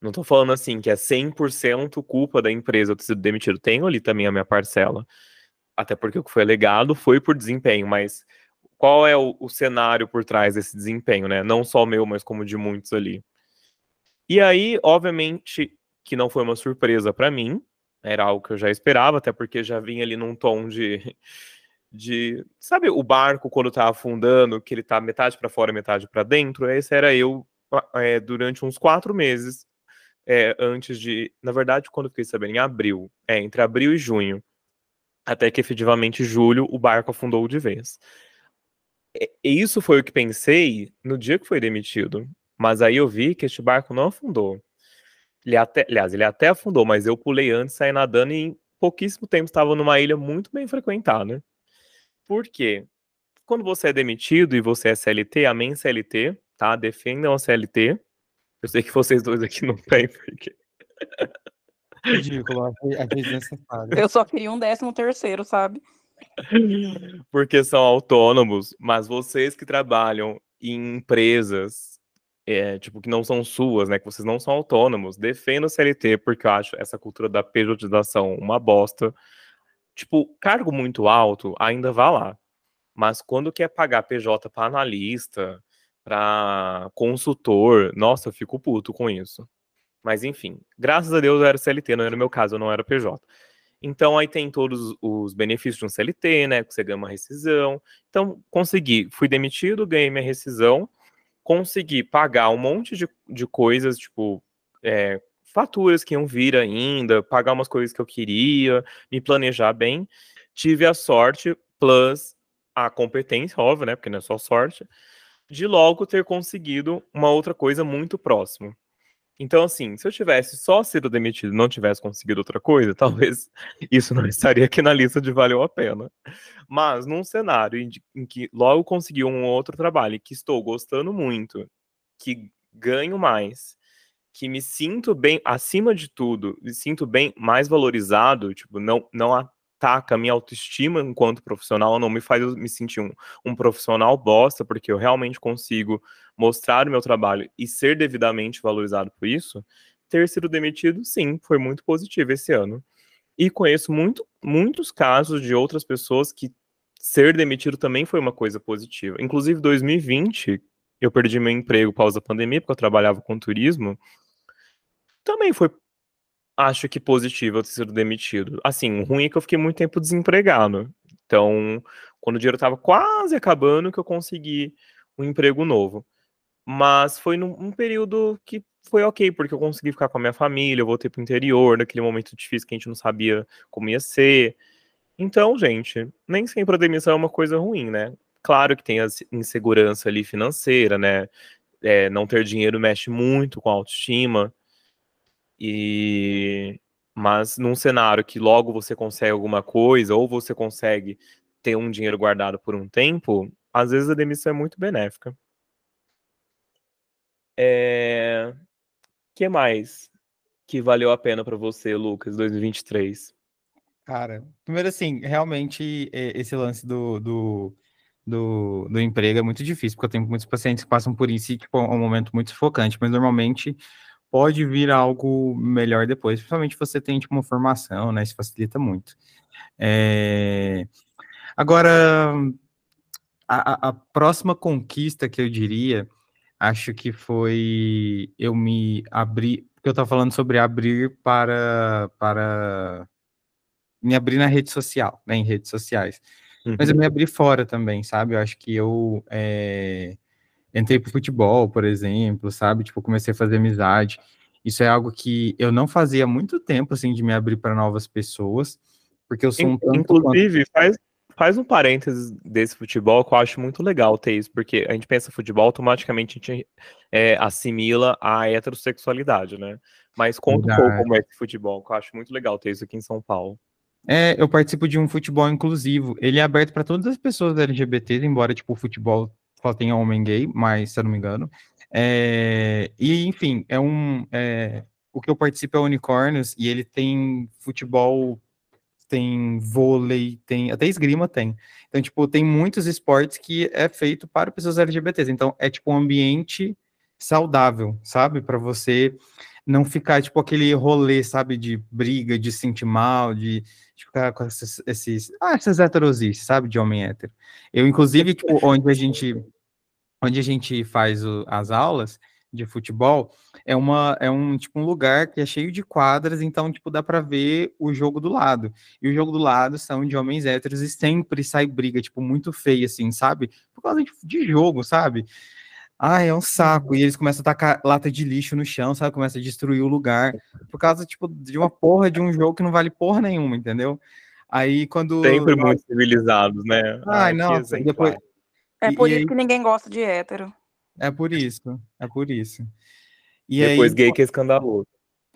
não tô falando assim que é 100% culpa da empresa ter sido demitido. Tenho ali também a minha parcela. Até porque o que foi alegado foi por desempenho, mas qual é o, o cenário por trás desse desempenho, né? Não só o meu, mas como de muitos ali. E aí, obviamente, que não foi uma surpresa para mim, era algo que eu já esperava, até porque já vinha ali num tom de. de sabe o barco quando tá afundando, que ele tá metade para fora, metade para dentro? Esse era eu é, durante uns quatro meses é, antes de. Na verdade, quando eu fiquei sabendo, em abril. É, entre abril e junho. Até que efetivamente julho o barco afundou de vez. E isso foi o que pensei no dia que foi demitido. Mas aí eu vi que este barco não afundou. Ele até, aliás, ele até afundou, mas eu pulei antes, saí nadando e em pouquíssimo tempo estava numa ilha muito bem frequentada. Por quê? Quando você é demitido e você é CLT, amém CLT, tá? Defendam a CLT. Eu sei que vocês dois aqui não têm, porque. Ridículo, achei desnecessário. Eu só queria um décimo terceiro, sabe? Porque são autônomos, mas vocês que trabalham em empresas, é, tipo, que não são suas, né? Que vocês não são autônomos, defendam o CLT, porque eu acho essa cultura da pejotização uma bosta. Tipo, cargo muito alto, ainda vá lá. Mas quando quer pagar PJ para analista, para consultor, nossa, eu fico puto com isso. Mas enfim, graças a Deus eu era CLT, não era o meu caso, eu não era PJ. Então aí tem todos os benefícios de um CLT, né? Que você ganha uma rescisão. Então, consegui, fui demitido, ganhei minha rescisão, consegui pagar um monte de, de coisas, tipo, é, faturas que iam vir ainda, pagar umas coisas que eu queria, me planejar bem. Tive a sorte, plus a competência, óbvio, né? Porque não é só sorte, de logo ter conseguido uma outra coisa muito próximo. Então, assim, se eu tivesse só sido demitido e não tivesse conseguido outra coisa, talvez isso não estaria aqui na lista de valeu a pena. Mas num cenário em, em que logo consegui um outro trabalho que estou gostando muito, que ganho mais, que me sinto bem, acima de tudo, me sinto bem mais valorizado, tipo, não, não ataca a minha autoestima enquanto profissional, não me faz me sentir um, um profissional bosta, porque eu realmente consigo mostrar o meu trabalho e ser devidamente valorizado por isso, ter sido demitido, sim, foi muito positivo esse ano. E conheço muito, muitos casos de outras pessoas que ser demitido também foi uma coisa positiva. Inclusive, 2020, eu perdi meu emprego após a pandemia, porque eu trabalhava com turismo. Também foi acho que positivo eu ter sido demitido. Assim, o ruim é que eu fiquei muito tempo desempregado. Então, quando o dinheiro estava quase acabando, que eu consegui um emprego novo. Mas foi num período que foi ok, porque eu consegui ficar com a minha família, eu voltei pro interior, naquele momento difícil que a gente não sabia como ia ser. Então, gente, nem sempre a demissão é uma coisa ruim, né? Claro que tem a insegurança ali financeira, né? É, não ter dinheiro mexe muito com a autoestima. E mas num cenário que logo você consegue alguma coisa ou você consegue ter um dinheiro guardado por um tempo, às vezes a demissão é muito benéfica. É... que mais que valeu a pena para você, Lucas, 2023? Cara, primeiro assim, realmente esse lance do, do, do, do emprego é muito difícil, porque eu tenho muitos pacientes que passam por isso e tipo, é um momento muito sufocante, mas normalmente pode vir algo melhor depois, principalmente se você tem tipo, uma formação, né? Isso facilita muito. É... Agora, a, a, próxima conquista que eu diria, acho que foi eu me abrir, porque eu estava falando sobre abrir para, para me abrir na rede social, né, em redes sociais. mas eu me abri fora também, sabe? Eu acho que eu é, entrei pro futebol, por exemplo, sabe? Tipo, comecei a fazer amizade. Isso é algo que eu não fazia há muito tempo, assim, de me abrir para novas pessoas, porque eu sou um tanto Inclusive, quanto... faz, faz um parênteses desse futebol que eu acho muito legal ter isso, porque a gente pensa futebol, automaticamente a gente é, assimila a heterossexualidade, né? Mas conta Verdade. um pouco como é esse futebol, que eu acho muito legal ter isso aqui em São Paulo. É, eu participo de um futebol inclusivo. Ele é aberto para todas as pessoas LGBTs, embora tipo o futebol só tenha homem gay, mas se eu não me engano. É, e enfim, é um é, o que eu participo é Unicórnios e ele tem futebol, tem vôlei, tem até esgrima tem. Então tipo tem muitos esportes que é feito para pessoas LGBTs. Então é tipo um ambiente saudável, sabe, para você não ficar, tipo, aquele rolê, sabe, de briga, de sentir mal, de, de ficar com esses, esses, ah, essas heterosices, sabe, de homem hétero. Eu, inclusive, tipo, onde a gente, onde a gente faz o, as aulas de futebol, é uma, é um, tipo, um lugar que é cheio de quadras, então, tipo, dá para ver o jogo do lado. E o jogo do lado são de homens héteros e sempre sai briga, tipo, muito feia, assim, sabe? Por causa de, de jogo, sabe? Ah, é um saco. E eles começam a tacar lata de lixo no chão, sabe? Começa a destruir o lugar. Por causa, tipo, de uma porra de um jogo que não vale porra nenhuma, entendeu? Aí quando. Sempre muito civilizados, né? Ai, não. Depois... É por e, isso e aí... que ninguém gosta de hétero. É por isso. É por isso. E depois aí... gay que é escandaloso.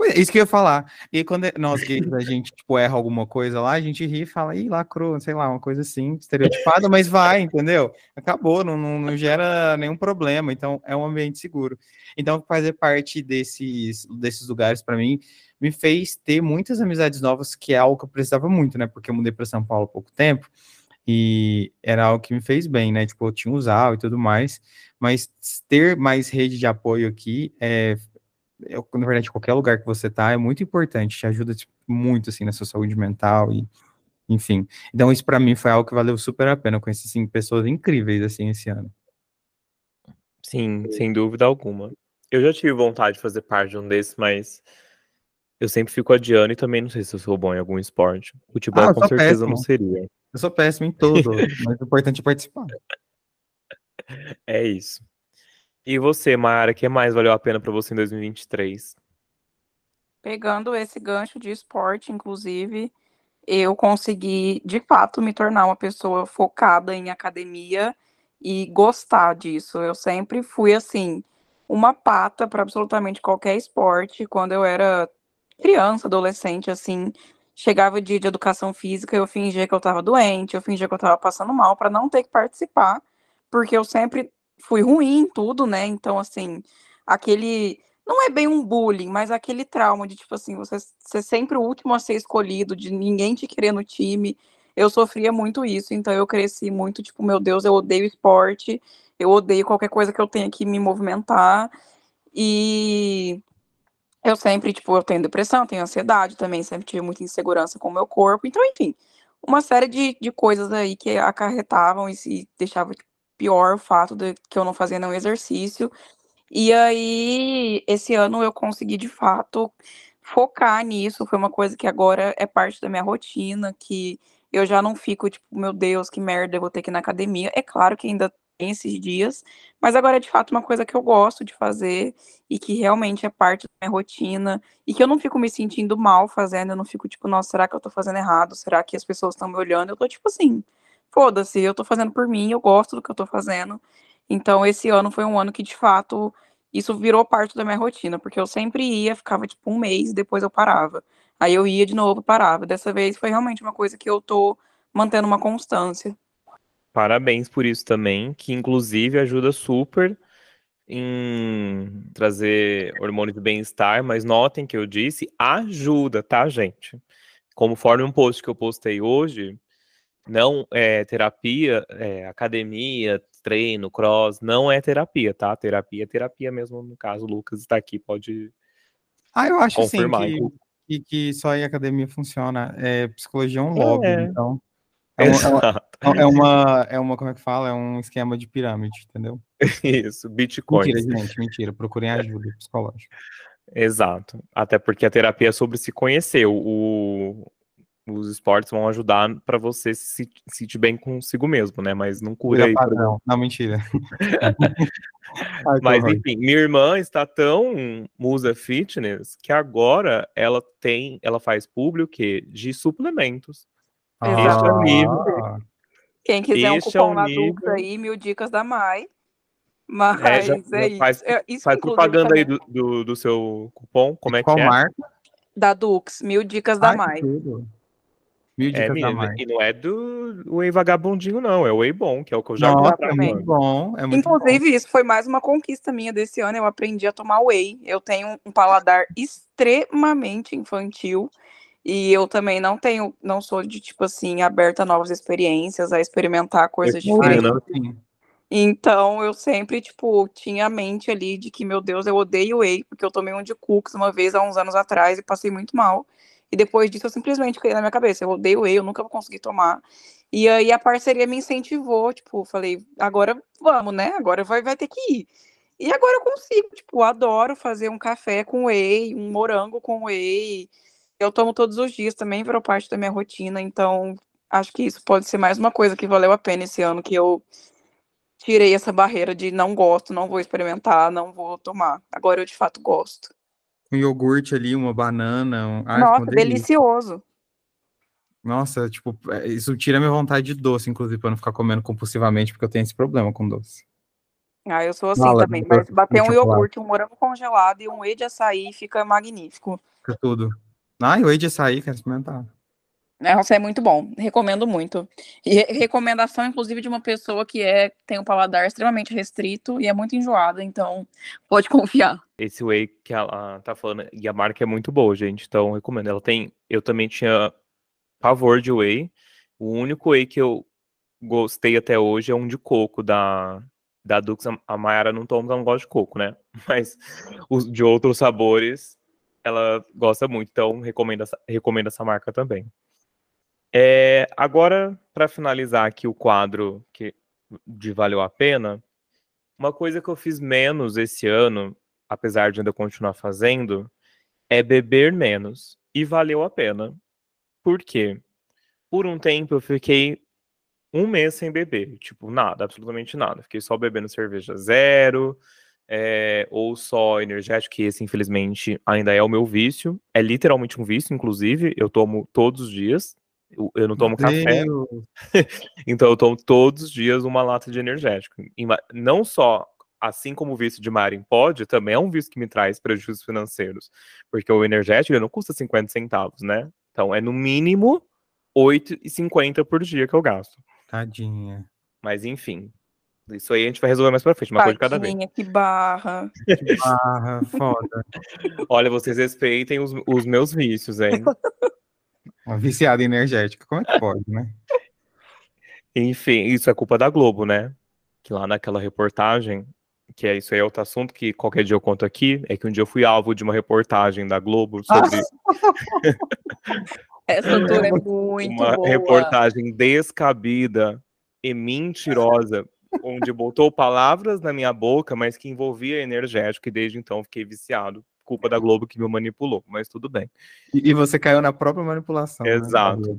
É, isso que eu ia falar. E quando nós gays, a gente, tipo, erra alguma coisa lá, a gente ri e fala, ih, lacrou, sei lá, uma coisa assim, estereotipada, mas vai, entendeu? Acabou, não, não, não, gera nenhum problema, então é um ambiente seguro. Então, fazer parte desses, desses lugares, para mim, me fez ter muitas amizades novas, que é algo que eu precisava muito, né? Porque eu mudei para São Paulo há pouco tempo, e era algo que me fez bem, né? Tipo, eu tinha usado e tudo mais, mas ter mais rede de apoio aqui é, na verdade, qualquer lugar que você tá é muito importante, te ajuda tipo, muito, assim, na sua saúde mental e, enfim. Então, isso para mim foi algo que valeu super a pena. Eu conheci, assim, pessoas incríveis, assim, esse ano. Sim, sem dúvida alguma. Eu já tive vontade de fazer parte de um desses, mas eu sempre fico adiando e também não sei se eu sou bom em algum esporte. Futebol ah, com certeza péssimo. não seria. Eu sou péssimo em tudo, mas o importante é participar. É isso. E você, Mayara, o que mais valeu a pena para você em 2023? Pegando esse gancho de esporte, inclusive, eu consegui, de fato, me tornar uma pessoa focada em academia e gostar disso. Eu sempre fui, assim, uma pata para absolutamente qualquer esporte. Quando eu era criança, adolescente, assim, chegava o dia de educação física, eu fingia que eu estava doente, eu fingia que eu estava passando mal para não ter que participar, porque eu sempre fui ruim em tudo, né? Então, assim, aquele. Não é bem um bullying, mas aquele trauma de, tipo assim, você ser sempre o último a ser escolhido, de ninguém te querer no time. Eu sofria muito isso, então eu cresci muito, tipo, meu Deus, eu odeio esporte, eu odeio qualquer coisa que eu tenha que me movimentar. E eu sempre, tipo, eu tenho depressão, tenho ansiedade também, sempre tive muita insegurança com o meu corpo. Então, enfim, uma série de, de coisas aí que acarretavam e se deixavam, tipo, pior o fato de que eu não fazia nenhum exercício. E aí, esse ano eu consegui de fato focar nisso. Foi uma coisa que agora é parte da minha rotina, que eu já não fico tipo, meu Deus, que merda, eu vou ter que ir na academia. É claro que ainda tem esses dias, mas agora é de fato uma coisa que eu gosto de fazer e que realmente é parte da minha rotina e que eu não fico me sentindo mal fazendo, eu não fico tipo, nossa, será que eu tô fazendo errado? Será que as pessoas estão me olhando? Eu tô tipo assim, foda-se, eu tô fazendo por mim, eu gosto do que eu tô fazendo. Então, esse ano foi um ano que, de fato, isso virou parte da minha rotina, porque eu sempre ia, ficava tipo um mês, depois eu parava. Aí eu ia de novo, parava. Dessa vez foi realmente uma coisa que eu tô mantendo uma constância. Parabéns por isso também, que inclusive ajuda super em trazer hormônio de bem-estar, mas notem que eu disse ajuda, tá, gente? Conforme um post que eu postei hoje, não é terapia, é, academia, treino, cross, não é terapia, tá? Terapia é terapia mesmo, no caso, o Lucas está aqui, pode Ah, eu acho sim que, que, que, só em academia funciona. É, psicologia é um lobby, é. então. É uma, é, uma, é uma, é uma, como é que fala? É um esquema de pirâmide, entendeu? Isso, Bitcoin. Mentira, gente, mentira. Procurem ajuda psicológica. Exato. Até porque a terapia é sobre se conhecer. O, os esportes vão ajudar para você se sentir bem consigo mesmo, né? Mas não cura aí. padrão. Não, mentira. Ai, Mas enfim, minha irmã está tão musa fitness que agora ela tem, ela faz público de suplementos. Este é o nível. Quem quiser um Este é cupom o na Dux nível. aí, mil dicas da Mai. Mas É, é, já- já isso. faz- É, isso, Faz propaganda aí do, do, do seu cupom, como é Qual que é? marca? Da Dux, mil dicas da Ai, que Mai. tudo. Mil É, dicas da menina, Mai. e não é do Whey vagabundinho, não, é o Whey bom, que é o que eu já Nossa, é muito bom. É muito bom. Inclusive, isso foi mais uma conquista minha desse ano. Eu aprendi a tomar whey. Eu tenho um paladar extremamente infantil. E eu também não tenho, não sou de tipo assim, aberta a novas experiências, a experimentar coisas diferentes. sim. Então eu sempre, tipo, tinha a mente ali de que, meu Deus, eu odeio whey, porque eu tomei um de cookies uma vez há uns anos atrás e passei muito mal. E depois disso eu simplesmente criei na minha cabeça, eu odeio whey, eu nunca vou conseguir tomar. E aí a parceria me incentivou, tipo, falei, agora vamos, né? Agora vai, vai ter que ir. E agora eu consigo, tipo, adoro fazer um café com whey, um morango com whey. Eu tomo todos os dias também, virou parte da minha rotina, então acho que isso pode ser mais uma coisa que valeu a pena esse ano, que eu tirei essa barreira de não gosto, não vou experimentar, não vou tomar. Agora eu de fato gosto. Um iogurte ali, uma banana. Um... Ai, Nossa, delicioso. Nossa, tipo, é, isso tira minha vontade de doce, inclusive, pra eu não ficar comendo compulsivamente, porque eu tenho esse problema com doce. Ah, eu sou assim Fala, também, mas bater um chocolate. iogurte, um morango congelado e um whey de açaí fica magnífico. Fica tudo. Ai, o whey de açaí, quero experimentar. Nossa, é muito bom, recomendo muito. E re- recomendação, inclusive, de uma pessoa que é tem um paladar extremamente restrito e é muito enjoada, então pode confiar. Esse whey que ela tá falando, e a marca é muito boa, gente, então recomendo. Ela tem, eu também tinha pavor de whey. O único whey que eu gostei até hoje é um de coco da da Dux. A- Mayara não toma, ela não gosta de coco, né? Mas os de outros sabores ela gosta muito, então recomendo essa, recomendo essa marca também. É, agora, para finalizar aqui o quadro que, de Valeu a Pena, uma coisa que eu fiz menos esse ano, apesar de ainda continuar fazendo, é beber menos. E valeu a pena. Por quê? Por um tempo eu fiquei um mês sem beber. Tipo, nada, absolutamente nada. Fiquei só bebendo cerveja zero, é, ou só energético, que esse, infelizmente, ainda é o meu vício. É literalmente um vício, inclusive. Eu tomo todos os dias. Eu, eu não tomo café. Deus. Então eu tomo todos os dias uma lata de energético. Não só, assim como o vício de Marin pode, também é um vício que me traz prejuízos financeiros. Porque o energético ele não custa 50 centavos, né? Então é no mínimo 8,50 por dia que eu gasto. Tadinha. Mas enfim. Isso aí a gente vai resolver mais pra frente, uma coisa de cada vez. Tadinha, que barra. Que barra, foda. Olha, vocês respeitem os, os meus vícios, hein? Uma viciada energética. Como é que pode, né? Enfim, isso é culpa da Globo, né? Que lá naquela reportagem, que é isso aí é outro assunto que qualquer dia eu conto aqui, é que um dia eu fui alvo de uma reportagem da Globo sobre Essa tour é muito uma boa. reportagem descabida e mentirosa, onde botou palavras na minha boca, mas que envolvia energético, e desde então fiquei viciado. Culpa da Globo que me manipulou, mas tudo bem. E, e você caiu na própria manipulação. né?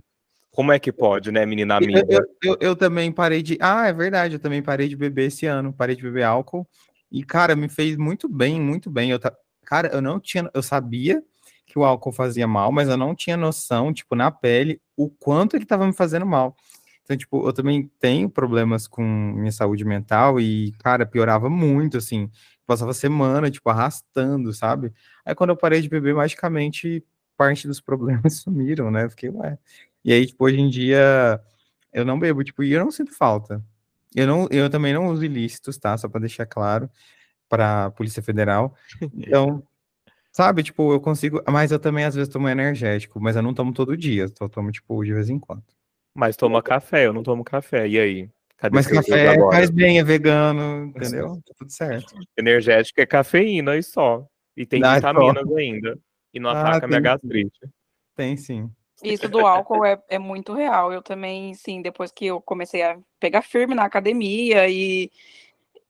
Como é que pode, né, menina amiga? eu, eu, eu também parei de. Ah, é verdade, eu também parei de beber esse ano, parei de beber álcool. E, cara, me fez muito bem, muito bem. Eu ta... Cara, eu não tinha. Eu sabia que o álcool fazia mal, mas eu não tinha noção, tipo, na pele, o quanto ele tava me fazendo mal. Então, tipo, eu também tenho problemas com minha saúde mental e, cara, piorava muito, assim. Passava semana, tipo, arrastando, sabe? Aí quando eu parei de beber, magicamente, parte dos problemas sumiram, né? Eu fiquei, ué. E aí, tipo, hoje em dia, eu não bebo, tipo, e eu não sinto falta. Eu, não, eu também não uso ilícitos, tá? Só pra deixar claro pra Polícia Federal. Então, sabe, tipo, eu consigo. Mas eu também, às vezes, tomo energético, mas eu não tomo todo dia, só tomo, tipo, de vez em quando. Mas toma café, eu não tomo café. E aí? Cadê Mas café faz bem, é vegano, entendeu? Tá tudo certo. Energético é cafeína e só. E tem Ah, vitaminas ainda. E não Ah, ataca a minha gastrite. Tem sim. Isso do álcool é, é muito real. Eu também, sim, depois que eu comecei a pegar firme na academia e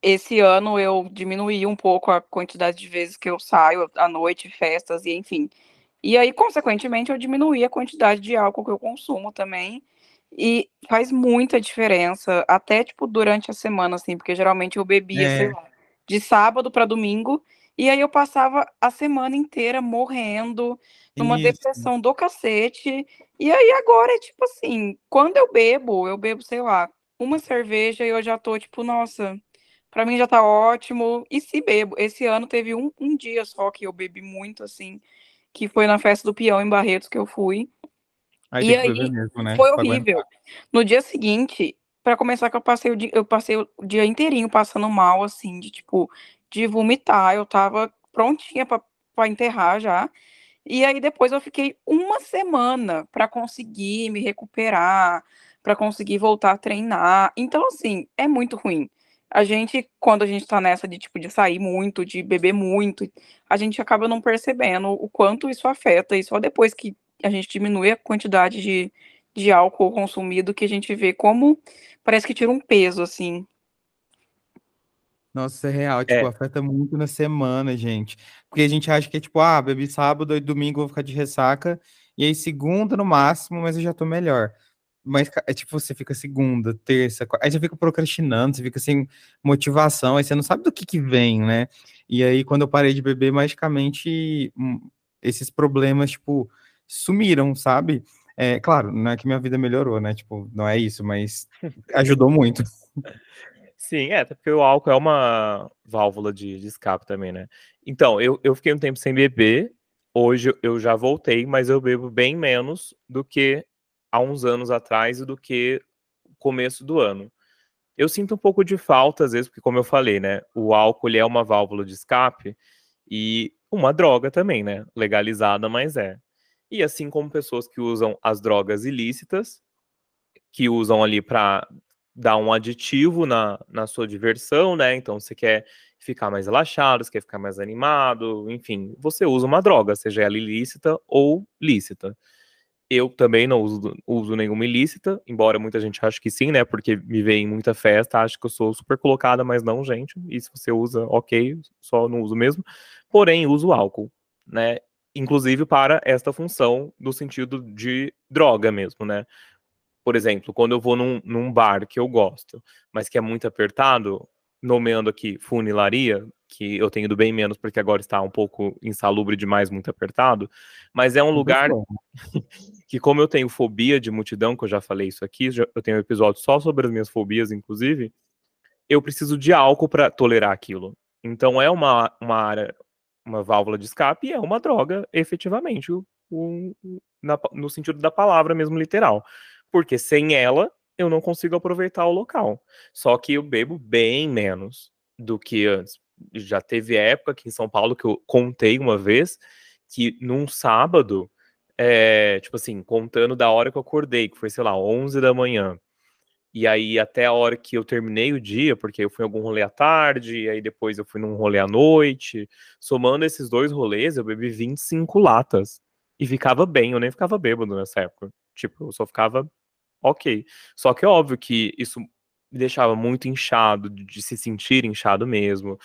esse ano eu diminuí um pouco a quantidade de vezes que eu saio à noite, festas e enfim. E aí, consequentemente, eu diminuí a quantidade de álcool que eu consumo também. E faz muita diferença, até tipo durante a semana, assim, porque geralmente eu bebia, É. sei lá, de sábado para domingo, e aí eu passava a semana inteira morrendo, numa Isso. depressão do cacete. E aí agora é tipo assim, quando eu bebo, eu bebo, sei lá, uma cerveja e eu já tô tipo, nossa, pra mim já tá ótimo. E se bebo, esse ano teve um, um dia só que eu bebi muito, assim, que foi na festa do peão em Barretos que eu fui. Aí E aí, beber mesmo, né? Foi horrível. No dia seguinte, pra começar que eu passei o dia, eu passei o dia inteirinho passando mal, assim, de tipo, de vomitar. Eu tava prontinha pra enterrar já. E aí depois eu fiquei uma semana pra conseguir me recuperar, pra conseguir voltar a treinar. Então, assim, é muito ruim. A gente, quando a gente tá nessa de tipo de sair muito, de beber muito, a gente acaba não percebendo o quanto isso afeta. E só depois que a gente diminui a quantidade de, de álcool consumido que a gente vê como parece que tira um peso, assim. Nossa, isso é real, tipo, É. afeta muito na semana, gente. Porque a gente acha que é tipo, ah, bebi sábado e domingo eu vou ficar de ressaca, e aí segunda no máximo, mas eu já tô melhor. Mas é tipo, você fica segunda, terça, qua- aí você fica procrastinando, você fica sem motivação, aí você não sabe do que que vem, né? E aí, quando eu parei de beber, magicamente, hum, esses problemas, tipo, sumiram, sabe? É, claro, não é que minha vida melhorou, né? Tipo, não é isso, mas ajudou muito. Sim, é, até porque o álcool é uma válvula de, de escape também, né? Então, eu, eu fiquei um tempo sem beber, hoje eu- já voltei, mas eu bebo bem menos do que há uns anos atrás e do que o começo do ano. Eu sinto um pouco de falta, às vezes, porque, como eu falei, né? O álcool é uma válvula de escape e uma droga também, né? Legalizada, mas é. E assim como pessoas que usam as drogas ilícitas, que usam ali para dar um aditivo na, na sua diversão, né? Então você quer ficar mais relaxado, você quer ficar mais animado, enfim, você usa uma droga, seja ela ilícita ou lícita. Eu também não uso, uso nenhuma ilícita, embora muita gente ache que sim, né? Porque me vê em muita festa, acha que eu sou super colocada, mas não, gente. E se você usa, ok, só não uso mesmo. Porém, uso álcool, né? Inclusive para esta função do sentido de droga mesmo, né? Por exemplo, quando eu vou num, num bar que eu gosto, mas que é muito apertado, nomeando aqui funilaria, que eu tenho ido bem menos porque agora está um pouco insalubre demais, muito apertado, mas é um lugar que, como eu tenho fobia de multidão, que eu já falei isso aqui, já- eu tenho um episódio só sobre as minhas fobias, inclusive, eu preciso de álcool para tolerar aquilo. Então é uma, uma área, uma válvula de escape é uma droga, efetivamente, o- o- na- no sentido da palavra mesmo literal. Porque sem ela, eu não consigo aproveitar o local. Só que eu bebo bem menos do que antes. Já teve época aqui em São Paulo que eu contei uma vez que num sábado, é, tipo assim, contando da hora que eu acordei, que foi, sei lá, 11 da manhã, e aí até a hora que eu terminei o dia, porque eu fui em algum rolê à tarde, e aí depois eu fui num rolê à noite, somando esses dois rolês, eu bebi 25 latas. E ficava bem, eu nem ficava bêbado nessa época. Tipo, eu só ficava ok. Só que é óbvio que isso me deixava muito inchado, de se sentir inchado mesmo.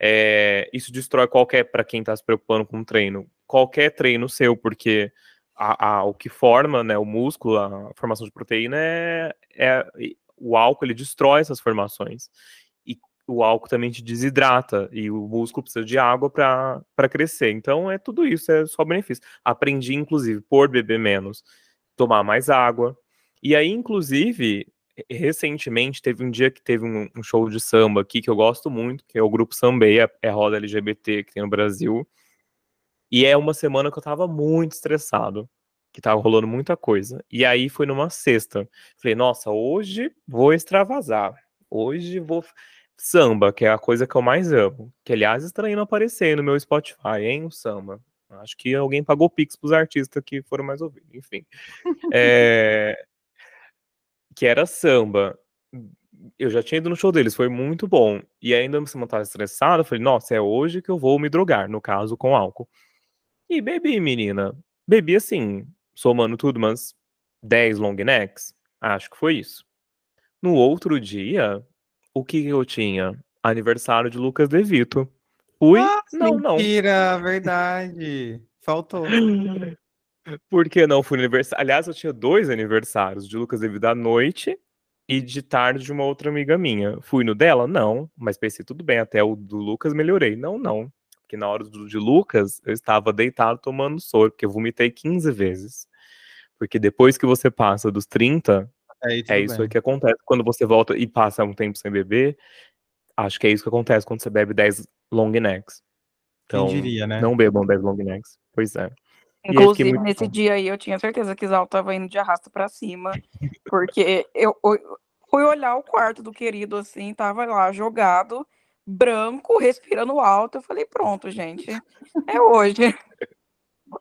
É, isso destrói qualquer, para quem tá se preocupando com treino, qualquer treino seu, porque a- a- o que forma, né, o músculo, a formação de proteína é, é- o álcool, ele destrói essas formações. E o álcool também te desidrata, e o músculo precisa de água para crescer. Então é tudo isso, é só benefício. Aprendi, inclusive, por beber menos, tomar mais água. E aí, inclusive, re- recentemente teve um dia que teve um, um show de samba aqui que eu gosto muito, que é o grupo Sambeia, é a roda LGBT que tem no Brasil. E é uma semana que eu tava muito estressado, que tava rolando muita coisa. E aí foi numa sexta. Falei, nossa, hoje vou extravasar. Hoje vou. Samba, que é a coisa que eu mais amo. Que, aliás, está indo aparecer no meu Spotify, hein? O samba. Acho que alguém pagou Pix pros artistas que foram mais ouvidos. Enfim. É, que era samba. Eu já tinha ido no show deles, foi muito bom. E ainda me semana tava estressado, eu falei, nossa, é hoje que eu vou me drogar, no caso, com álcool. E bebi, menina. Bebi assim, somando tudo, mas 10 long necks. Acho que foi isso. No outro dia, o que eu tinha? Aniversário de Lucas De Vito. Fui? Ah, não, não. Mentira, verdade. Faltou. Por que não fui aniversário? Aliás, eu tinha dois aniversários, de Lucas devido à noite e de tarde de uma outra amiga minha. Fui no dela? Não, mas pensei, tudo bem, até o do Lucas melhorei. Não, não. Porque na hora do de Lucas, eu estava deitado tomando soro, porque eu vomitei 15 vezes. Porque depois que você passa dos 30, Aí, tudo é isso bem. aí que acontece. Quando você volta e passa um tempo sem beber, acho que é isso que acontece quando você bebe 10 long necks. Então, Quem diria, né? não bebam 10 long necks. Pois é. E aí Inclusive, muito nesse bom. dia aí, eu tinha certeza que Zal tava indo de arrasto pra cima, porque eu, eu fui olhar o quarto do querido assim, tava lá jogado, branco, respirando alto. Eu falei, pronto, gente, é hoje.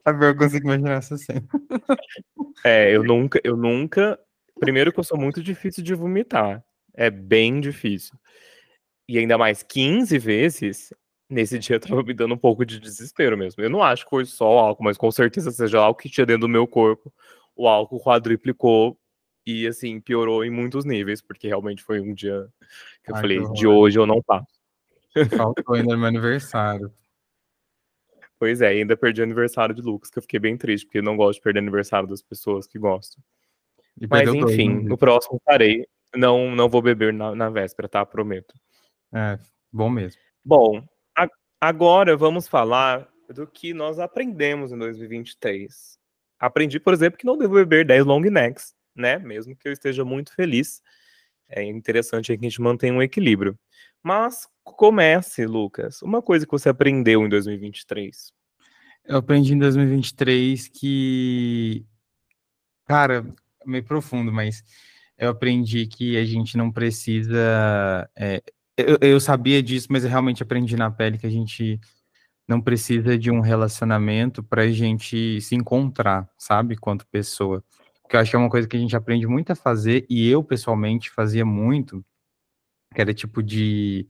Sabe, eu consigo imaginar essa cena. É, eu nunca, eu nunca. Primeiro que eu sou muito difícil de vomitar. É bem difícil. E ainda mais 15 vezes, nesse dia tava me dando um pouco de desespero mesmo. Eu não acho que foi só o álcool, mas com certeza seja algo que tinha dentro do meu corpo. O álcool quadriplicou e assim, piorou em muitos níveis, porque realmente foi um dia que eu Ai, falei, de hoje eu não passo. Faltou ainda no meu aniversário. Pois é, ainda perdi o aniversário de Lucas, que eu fiquei bem triste, porque eu não gosto de perder aniversário das pessoas que gostam. E Mas perdeu dois, enfim, né? no próximo parei. Não, não vou beber na, na véspera, tá? Prometo. É, bom mesmo. Bom, a- agora vamos falar do que nós aprendemos em 2023. Aprendi, por exemplo, que não devo beber 10 long necks, né? Mesmo que eu esteja muito feliz. É interessante que a gente mantenha um equilíbrio. Mas comece, Lucas. Uma coisa que você aprendeu em 2023. Eu aprendi em 2023 que, cara, é meio profundo, mas eu aprendi que a gente não precisa. é, eu, eu sabia disso, mas eu realmente aprendi na pele que a gente não precisa de um relacionamento para a gente se encontrar, sabe, quanto pessoa. Porque eu acho que é uma coisa que a gente aprende muito a fazer, e eu pessoalmente fazia muito, que era tipo de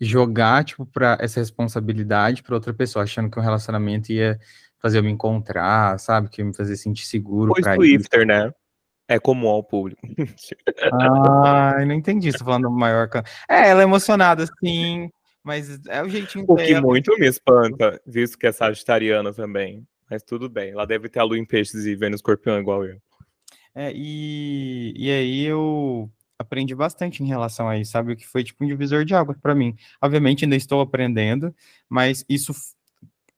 jogar, tipo, para essa responsabilidade para outra pessoa, achando que um relacionamento ia fazer eu me encontrar, sabe? Que ia me fazer sentir seguro Foi isso. Swifter, né? É comum ao público. Ai, não entendi, você tá falando maior. É, ela é emocionada, sim, mas é o jeitinho O que dela. muito me espanta, visto que é sagitariana também. Mas tudo bem. Ela deve ter a lua em peixes e Vênus escorpião igual eu. É, e, e aí eu aprendi bastante em relação a isso, sabe? O que foi tipo um divisor de água para mim. Obviamente ainda estou aprendendo, mas isso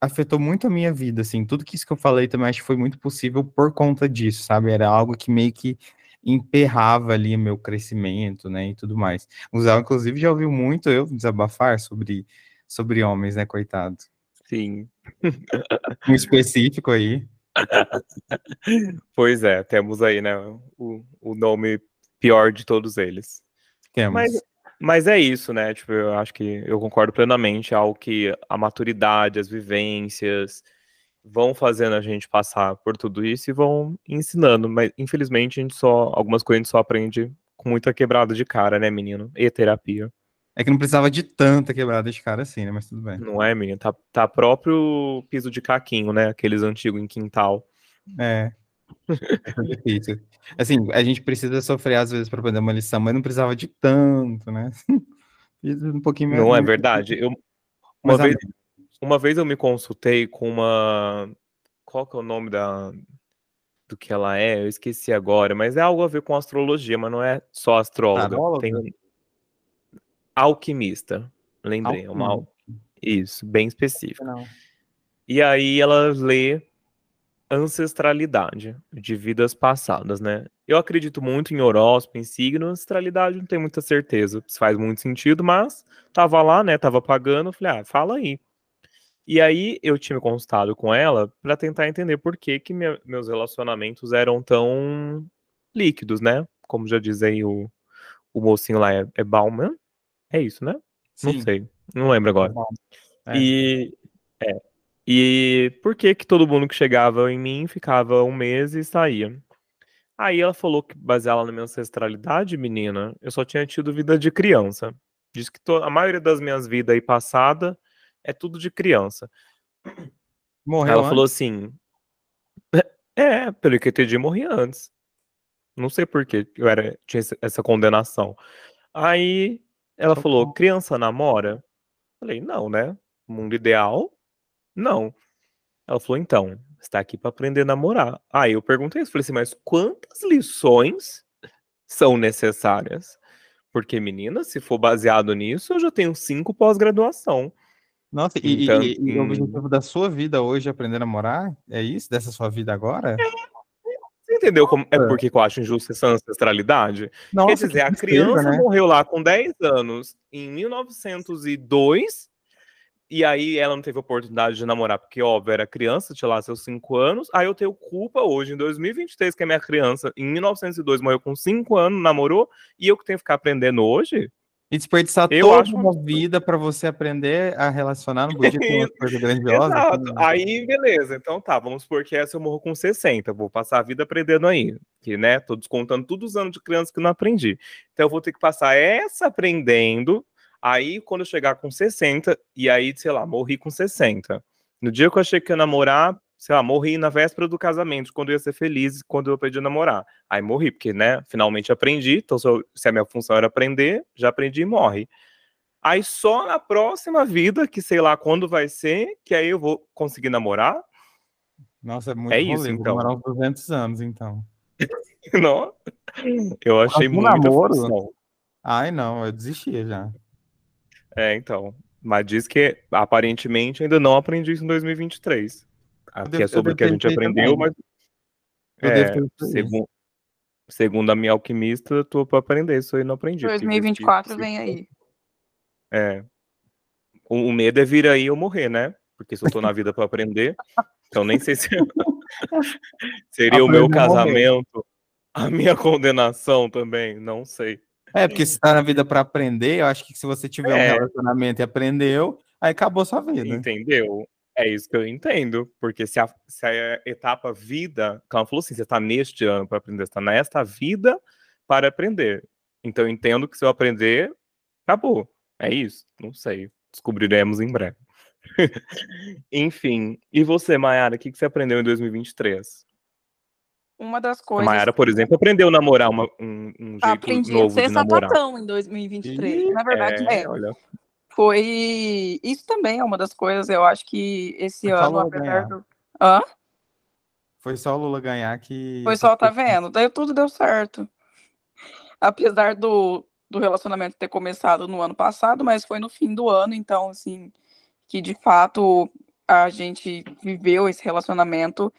afetou muito a minha vida, assim. Tudo que isso que eu falei também acho que foi muito possível por conta disso, sabe? Era algo que meio que emperrava ali meu crescimento, né, e tudo mais. O Zé, inclusive, já ouviu muito eu desabafar sobre, sobre homens, né, coitado. Sim. Um específico aí. Pois é, temos aí, né? O, o nome pior de todos eles. Temos. Mas, mas é isso, né? Tipo, eu acho que eu concordo plenamente. É algo que a maturidade, as vivências vão fazendo a gente passar por tudo isso e vão ensinando. Mas infelizmente a gente só. Algumas coisas a gente só aprende com muita quebrada de cara, né, menino? E terapia. É que não precisava de tanta quebrada de cara assim, né, mas tudo bem. Não é, menino? Tá, tá próprio piso de caquinho, né? Aqueles antigos em quintal. É. É difícil. Assim, a gente precisa sofrer às vezes para aprender uma lição, mas não precisava de tanto, né? Um pouquinho Não é verdade? Eu, uma, Mas, vez, uma vez eu me consultei com uma. Qual que é o nome da do que ela é? Eu esqueci agora, mas é algo a ver com astrologia, mas não é só astróloga. Taróloga? Tem alquimista. Lembrei, é uma isso, bem específico. Não. E aí ela lê ancestralidade de vidas passadas, né? Eu acredito muito em horóscopo, em signo, ancestralidade não tenho muita certeza se faz muito sentido, mas tava lá, né? Tava pagando, falei, ah, fala aí. E aí eu tinha me consultado com ela para tentar entender por que que me- meus relacionamentos eram tão líquidos, né? Como já diz aí o, o mocinho lá, é, é Bauman? É isso, né? Não Sim. sei, não lembro agora. É. E é. E por que que todo mundo que chegava em mim ficava um mês e saía? Aí ela falou que baseada na minha ancestralidade, menina, eu só tinha tido vida de criança. Diz que to- a maioria das minhas vidas aí passada é tudo de criança. Morreu ela antes? falou assim: É, pelo que eu entendi, morri antes. Não sei por que eu era, tinha essa condenação. Aí ela falou: criança namora? Falei: não, né? Mundo ideal? Não. Ela falou, então, você tá aqui pra aprender a namorar. Aí eu perguntei isso, falei assim, mas quantas lições são necessárias? Porque, menina, se for baseado nisso, eu já tenho cinco pós-graduação. Nossa, e, Então, e- e o hum. objetivo da sua vida hoje é aprender a namorar? É isso? Dessa sua vida agora? Você entendeu como é porque que eu acho injusta essa ancestralidade? Nossa, Quer que dizer, a tristeza, criança né? morreu lá com 10 anos em 1902, e aí ela não teve oportunidade de namorar, porque, óbvio, era criança, tinha lá seus 5 anos. Aí eu tenho culpa hoje, em 2023, que a minha criança, em 1902, morreu com 5 anos, namorou, e eu que tenho que ficar aprendendo hoje? E desperdiçar Eu toda acho a uma- vida pra você aprender a relacionar, não podia ter uma coisa grandiosa. Exato. assim, né? Aí, beleza. Então tá, vamos supor que essa eu morro com 60. Vou passar a vida aprendendo aí. Que, né, tô descontando todos os anos de criança que não aprendi. Então eu vou ter que passar essa aprendendo. Aí, quando eu chegar com 60, e aí, sei lá, morri com 60. No dia que eu achei que ia namorar, sei lá, morri na véspera do casamento, quando eu ia ser feliz, quando eu aprendi a namorar. Aí morri, porque, né, finalmente aprendi. Então, se, eu- se a minha função era aprender, já aprendi e morre. Aí só na próxima vida, que sei lá quando vai ser, que aí eu vou conseguir namorar. Nossa, é muito É isso, vou então. demorar uns 200 anos, então. Não? Eu achei muita namoro? função. Ai, não, eu desistia já. É, então. Mas diz que aparentemente ainda não aprendi isso em 2023. Aqui devo- é sobre o que a gente aprendeu, também. mas Eu É, devo ter feito isso. segun- segundo a minha alquimista, eu tô pra aprender isso aí não aprendi. porque diz que 2024 se vem aí. É. O, o medo é vir aí e eu morrer, né? Porque se eu tô na vida pra aprender, então nem sei se seria o meu casamento, a minha condenação também, não sei. É, porque se tá na vida pra aprender, eu acho que se você tiver um É. relacionamento e aprendeu, aí acabou sua vida. Entendeu? É isso que eu entendo. Porque se a, se a etapa vida, ela falou assim, você tá neste ano para aprender, você tá nesta vida para aprender. Então eu entendo que se eu aprender, acabou. É isso. Não sei. Descobriremos em breve. Enfim. E você, Mayara, o que, que você aprendeu em 2023? Uma das A coisas. Mayara, por exemplo, aprendeu a namorar uma- um, um jeito aprendi a novo ser de namorar. sapatão em 2023. Ih, Na verdade, é. É, olha. Foi. Isso também é uma das coisas, eu acho que esse só ano, apesar do. Hã? Foi só o Lula ganhar que. Foi só, tá vendo? Daí tudo deu certo. Apesar do, do relacionamento ter começado no ano passado, mas foi no fim do ano, então, assim, que de fato a gente viveu esse relacionamento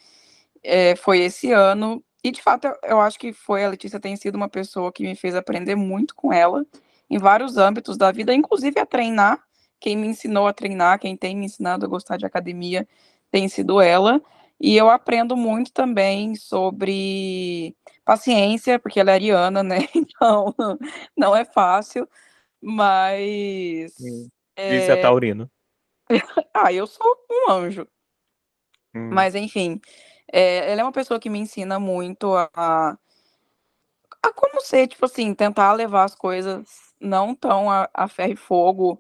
é, foi esse ano. E de fato eu, acho que foi a Letícia tem sido uma pessoa que me fez aprender muito com ela em vários âmbitos da vida, inclusive a treinar. Quem me ensinou a treinar, quem tem me ensinado a gostar de academia tem sido ela. E eu aprendo muito também sobre paciência, porque ela é ariana, né? Então não é fácil, mas. Hum. é, Disse a Taurina. Ah, eu sou um anjo. Hum. Mas, enfim, é, ela é uma pessoa que me ensina muito a, a, como ser, tipo assim, tentar levar as coisas não tão a, a ferro e fogo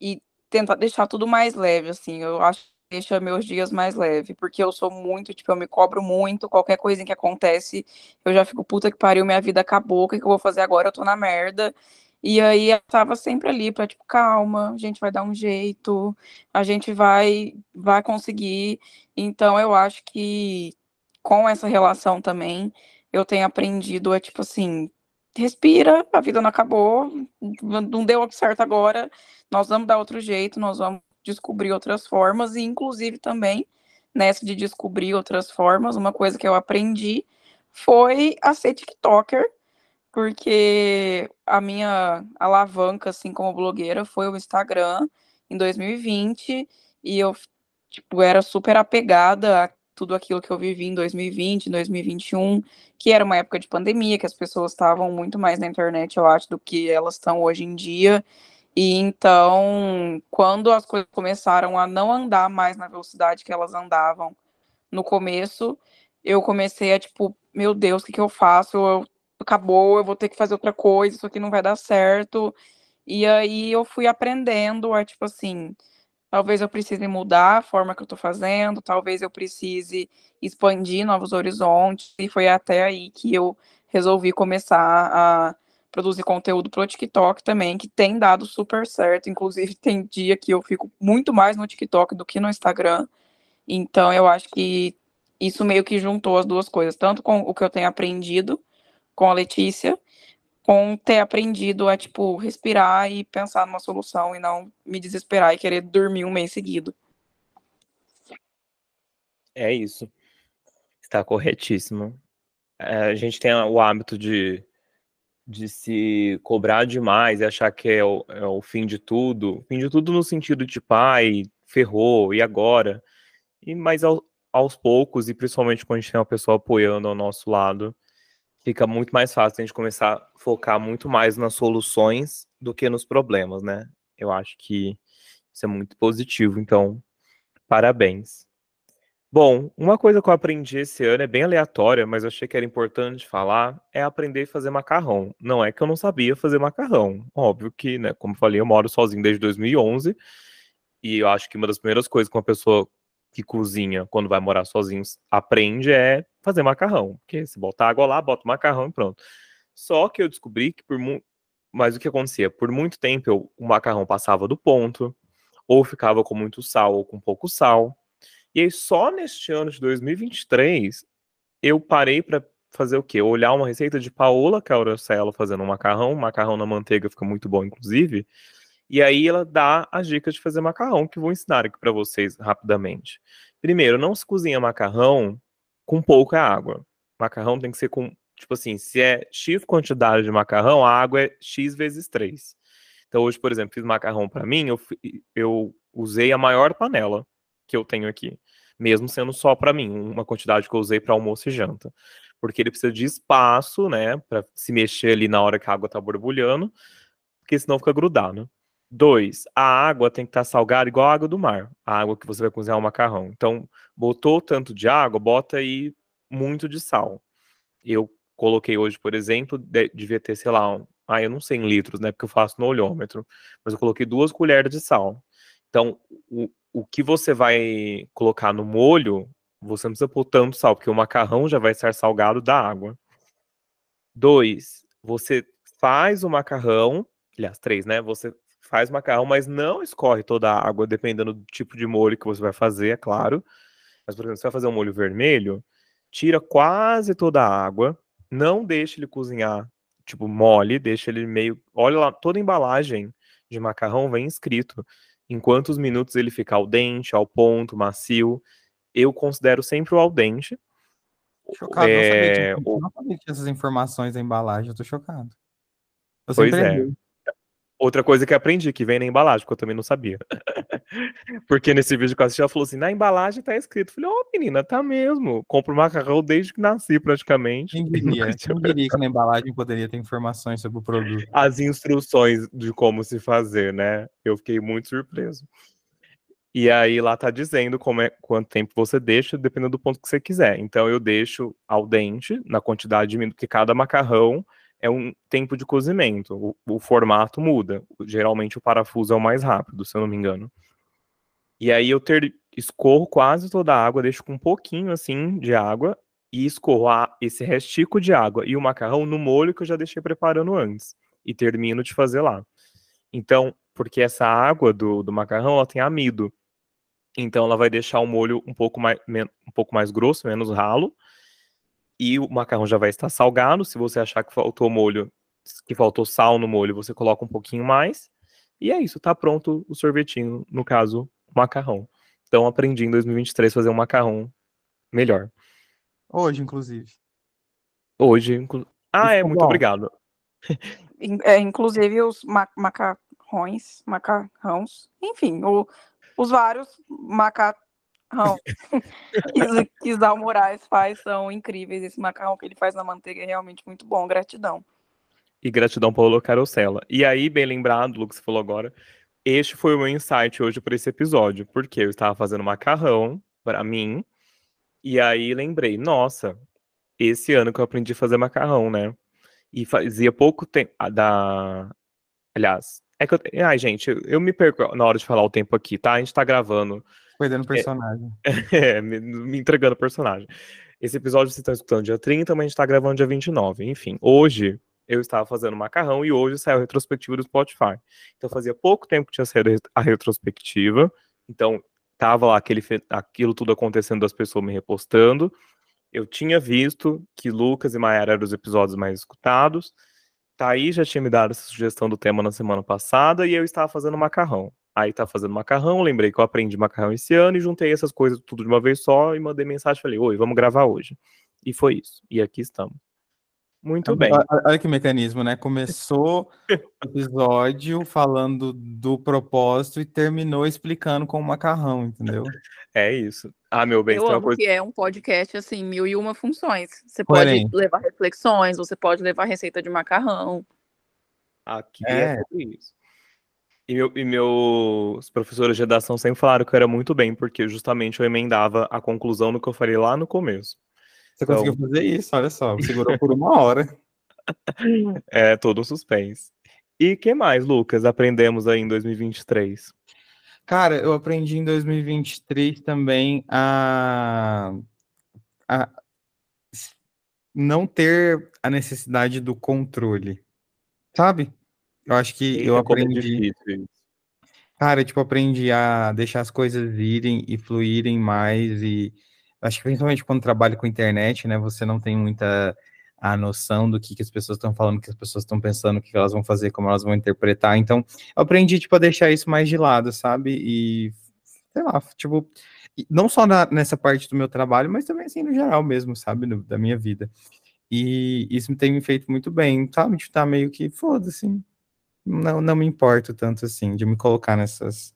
e tentar deixar tudo mais leve, assim. Eu acho que deixa meus dias mais leve, porque eu sou muito, tipo, eu me cobro muito, qualquer coisinha que acontece, eu já fico, puta que pariu, minha vida acabou, o que, que eu vou fazer agora? Eu tô na merda. E aí eu tava sempre ali pra, tipo, calma, a gente vai dar um jeito, a gente vai, vai conseguir. Então, eu acho que com essa relação também, eu tenho aprendido a, tipo assim, respira, a vida não acabou, não deu certo agora, nós vamos dar outro jeito, nós vamos descobrir outras formas, e inclusive também, nessa de descobrir outras formas, uma coisa que eu aprendi foi a ser TikToker, porque a minha alavanca, assim, como blogueira, foi o Instagram em 2020, e eu tipo, era super apegada a tudo aquilo que eu vivi em 2020, 2021, que era uma época de pandemia, que as pessoas estavam muito mais na internet, eu acho, do que elas estão hoje em dia. E então, quando as coisas começaram a não andar mais na velocidade que elas andavam no começo, eu comecei a, tipo, meu Deus, o que, que eu faço? Eu, acabou, eu vou ter que fazer outra coisa, isso aqui não vai dar certo. E aí eu fui aprendendo a, tipo assim, talvez eu precise mudar a forma que eu tô fazendo, talvez eu precise expandir novos horizontes, e foi até aí que eu resolvi começar a produzir conteúdo pro TikTok também, que tem dado super certo, inclusive tem dia que eu fico muito mais no TikTok do que no Instagram, Então, eu acho que isso meio que juntou as duas coisas, tanto com o que eu tenho aprendido com a Letícia, com ter aprendido a, tipo, respirar e pensar numa solução e não me desesperar e querer dormir um mês seguido. É isso. Está corretíssimo. É, a gente tem o hábito de, de se cobrar demais e achar que é o, é o fim de tudo. Fim de tudo no sentido de, pai, ferrou, e agora? E, mas ao, aos poucos, e principalmente quando a gente tem uma pessoa apoiando ao nosso lado, fica muito mais fácil a gente começar a focar muito mais nas soluções do que nos problemas, né? Eu acho que isso é muito positivo, então, parabéns. Bom, uma coisa que eu aprendi esse ano é bem aleatória, mas eu achei que era importante falar, é aprender a fazer macarrão. Não é que eu não sabia fazer macarrão. Óbvio que, né, como eu falei, eu moro sozinho desde 2011, e eu acho que uma das primeiras coisas que uma pessoa que cozinha quando vai morar sozinho aprende é fazer macarrão. Porque se botar água lá, bota macarrão e pronto. Só que eu descobri que por muito. Mas o que acontecia? Por muito tempo eu, o macarrão passava do ponto, ou ficava com muito sal ou com pouco sal. E aí, só neste ano de 2023, eu parei para fazer o quê? Olhar uma receita de Paola Caurocelo fazendo um macarrão, macarrão na manteiga fica muito bom, inclusive. E aí ela dá as dicas de fazer macarrão, que vou ensinar aqui para vocês rapidamente. Primeiro, não se cozinha macarrão com pouca água. Macarrão tem que ser com, tipo assim, se é X quantidade de macarrão, a água é X vezes 3. Então hoje, por exemplo, fiz macarrão para mim, eu, eu usei a maior panela que eu tenho aqui, mesmo sendo só para mim, uma quantidade que eu usei para almoço e janta, porque ele precisa de espaço, né, para se mexer ali na hora que a água tá borbulhando, porque senão fica grudado. Dois, a água tem que estar tá salgada igual a água do mar, a água que você vai cozinhar o macarrão. Então, botou tanto de água, bota aí muito de sal. Eu coloquei hoje, por exemplo, devia ter, sei lá, um, ah, eu não sei em litros, né, porque eu faço no olhômetro, mas eu coloquei duas colheres de sal. Então, o, o que você vai colocar no molho, você não precisa pôr tanto sal, porque o macarrão já vai estar salgado da água. Dois, você faz o macarrão, aliás, três, né? Você faz macarrão, mas não escorre toda a água, dependendo do tipo de molho que você vai fazer, é claro. Mas, por exemplo, você vai fazer um molho vermelho, tira quase toda a água, não deixa ele cozinhar, tipo, mole, deixa ele meio. Olha lá, toda a embalagem de macarrão vem escrito em quantos minutos ele fica al dente, ao ponto, macio. Eu considero sempre o al dente. Chocado, é... não, sabia é, não sabia que essas informações da embalagem, eu tô chocado. Eu pois é. Outra coisa que aprendi, que vem na embalagem, que eu também não sabia. Porque nesse vídeo que eu assisti, ela falou assim: na embalagem tá escrito. Eu falei, ô oh, menina, tá mesmo. Compro macarrão desde que nasci, praticamente. Quem diria? Quem diria que na embalagem poderia ter informações sobre o produto? As instruções de como se fazer, né? Eu fiquei muito surpreso. E aí lá tá dizendo como é, quanto tempo você deixa, dependendo do ponto que você quiser. Então eu deixo ao dente, na quantidade de minutos que cada macarrão é um tempo de cozimento. O, o, formato muda. Geralmente o parafuso é o mais rápido, se eu não me engano. E aí eu ter, escorro quase toda a água, deixo com um pouquinho assim de água e escorro a, esse restico de água e o macarrão no molho que eu já deixei preparando antes. E termino de fazer lá. Então, porque essa água do, do macarrão ela tem amido. Então ela vai deixar o molho um pouco mais, um pouco mais grosso, menos ralo e o macarrão já vai estar salgado. Se você achar que faltou molho, que faltou sal no molho, você coloca um pouquinho mais. E é isso, tá pronto o sorvetinho, no caso, o macarrão. Então aprendi em 2023 a fazer um macarrão melhor. Hoje, inclusive. Hoje, inclu... Ah, é, muito bom. obrigado. É, inclusive os ma macarrões, macarrões, enfim, o, os vários macarrões macarrão que Isal Moraes faz são incríveis. Esse macarrão que ele faz na manteiga é realmente muito bom. Gratidão. E gratidão, Paulo Carosella. E aí, bem lembrado, Lucas falou agora, este foi o meu insight hoje para esse episódio, porque eu estava fazendo macarrão para mim, e aí lembrei, nossa, esse ano que eu aprendi a fazer macarrão, né? E fazia pouco tempo, da... Aliás, é que eu... Ai, gente, eu me perco na hora de falar o tempo aqui, tá? A gente tá gravando Perdendo é, personagem. É, é me, me, entregando o personagem. Esse episódio vocês estão escutando dia 30, mas a gente está gravando dia 29. Enfim, hoje eu estava fazendo macarrão e hoje saiu a retrospectiva do Spotify. Então fazia pouco tempo que tinha saído a retrospectiva. Então tava lá aquele, aquilo tudo acontecendo das pessoas me repostando. Eu tinha visto que Lucas e Mayara eram os episódios mais escutados. Thaís já tinha me dado essa sugestão do tema na semana passada e eu estava fazendo macarrão. Aí tá fazendo macarrão, lembrei que eu aprendi macarrão esse ano e juntei essas coisas tudo de uma vez só e mandei mensagem, falei, oi, vamos gravar hoje. E foi isso. E aqui estamos. Muito bem. Olha que mecanismo, né? Começou o episódio falando do propósito e terminou explicando com o macarrão, entendeu? É isso. Ah, meu bem, Eu amo coisa... que é um podcast, assim, mil e uma funções. Você pode Porém. levar reflexões, você pode levar receita de macarrão. Aqui é, É. isso. E, meu, e meus professores de redação sempre falaram que eu era muito bem, porque justamente eu emendava a conclusão no que eu falei lá no começo. Você Então- conseguiu fazer isso, olha só. Segurou por uma hora. É todo um suspense. E que mais, Lucas, aprendemos aí em 2023? Cara, eu aprendi em 2023 também a, a não ter a necessidade do controle, sabe? Eu acho que eu Eita, aprendi, cara, tipo, aprendi a deixar as coisas irem e fluírem mais e acho que principalmente quando trabalho com internet, né, você não tem muita a noção do que, que as pessoas estão falando, o que as pessoas estão pensando, o que elas vão fazer, como elas vão interpretar. Então, eu aprendi, tipo, a deixar isso mais de lado, sabe? E, sei lá, tipo, não só na- nessa parte do meu trabalho, mas também, assim, no geral mesmo, sabe? do- da minha vida. E isso tem me feito muito bem, sabe? De estar meio que, foda-se, não, não me importo tanto, assim, de me colocar nessas,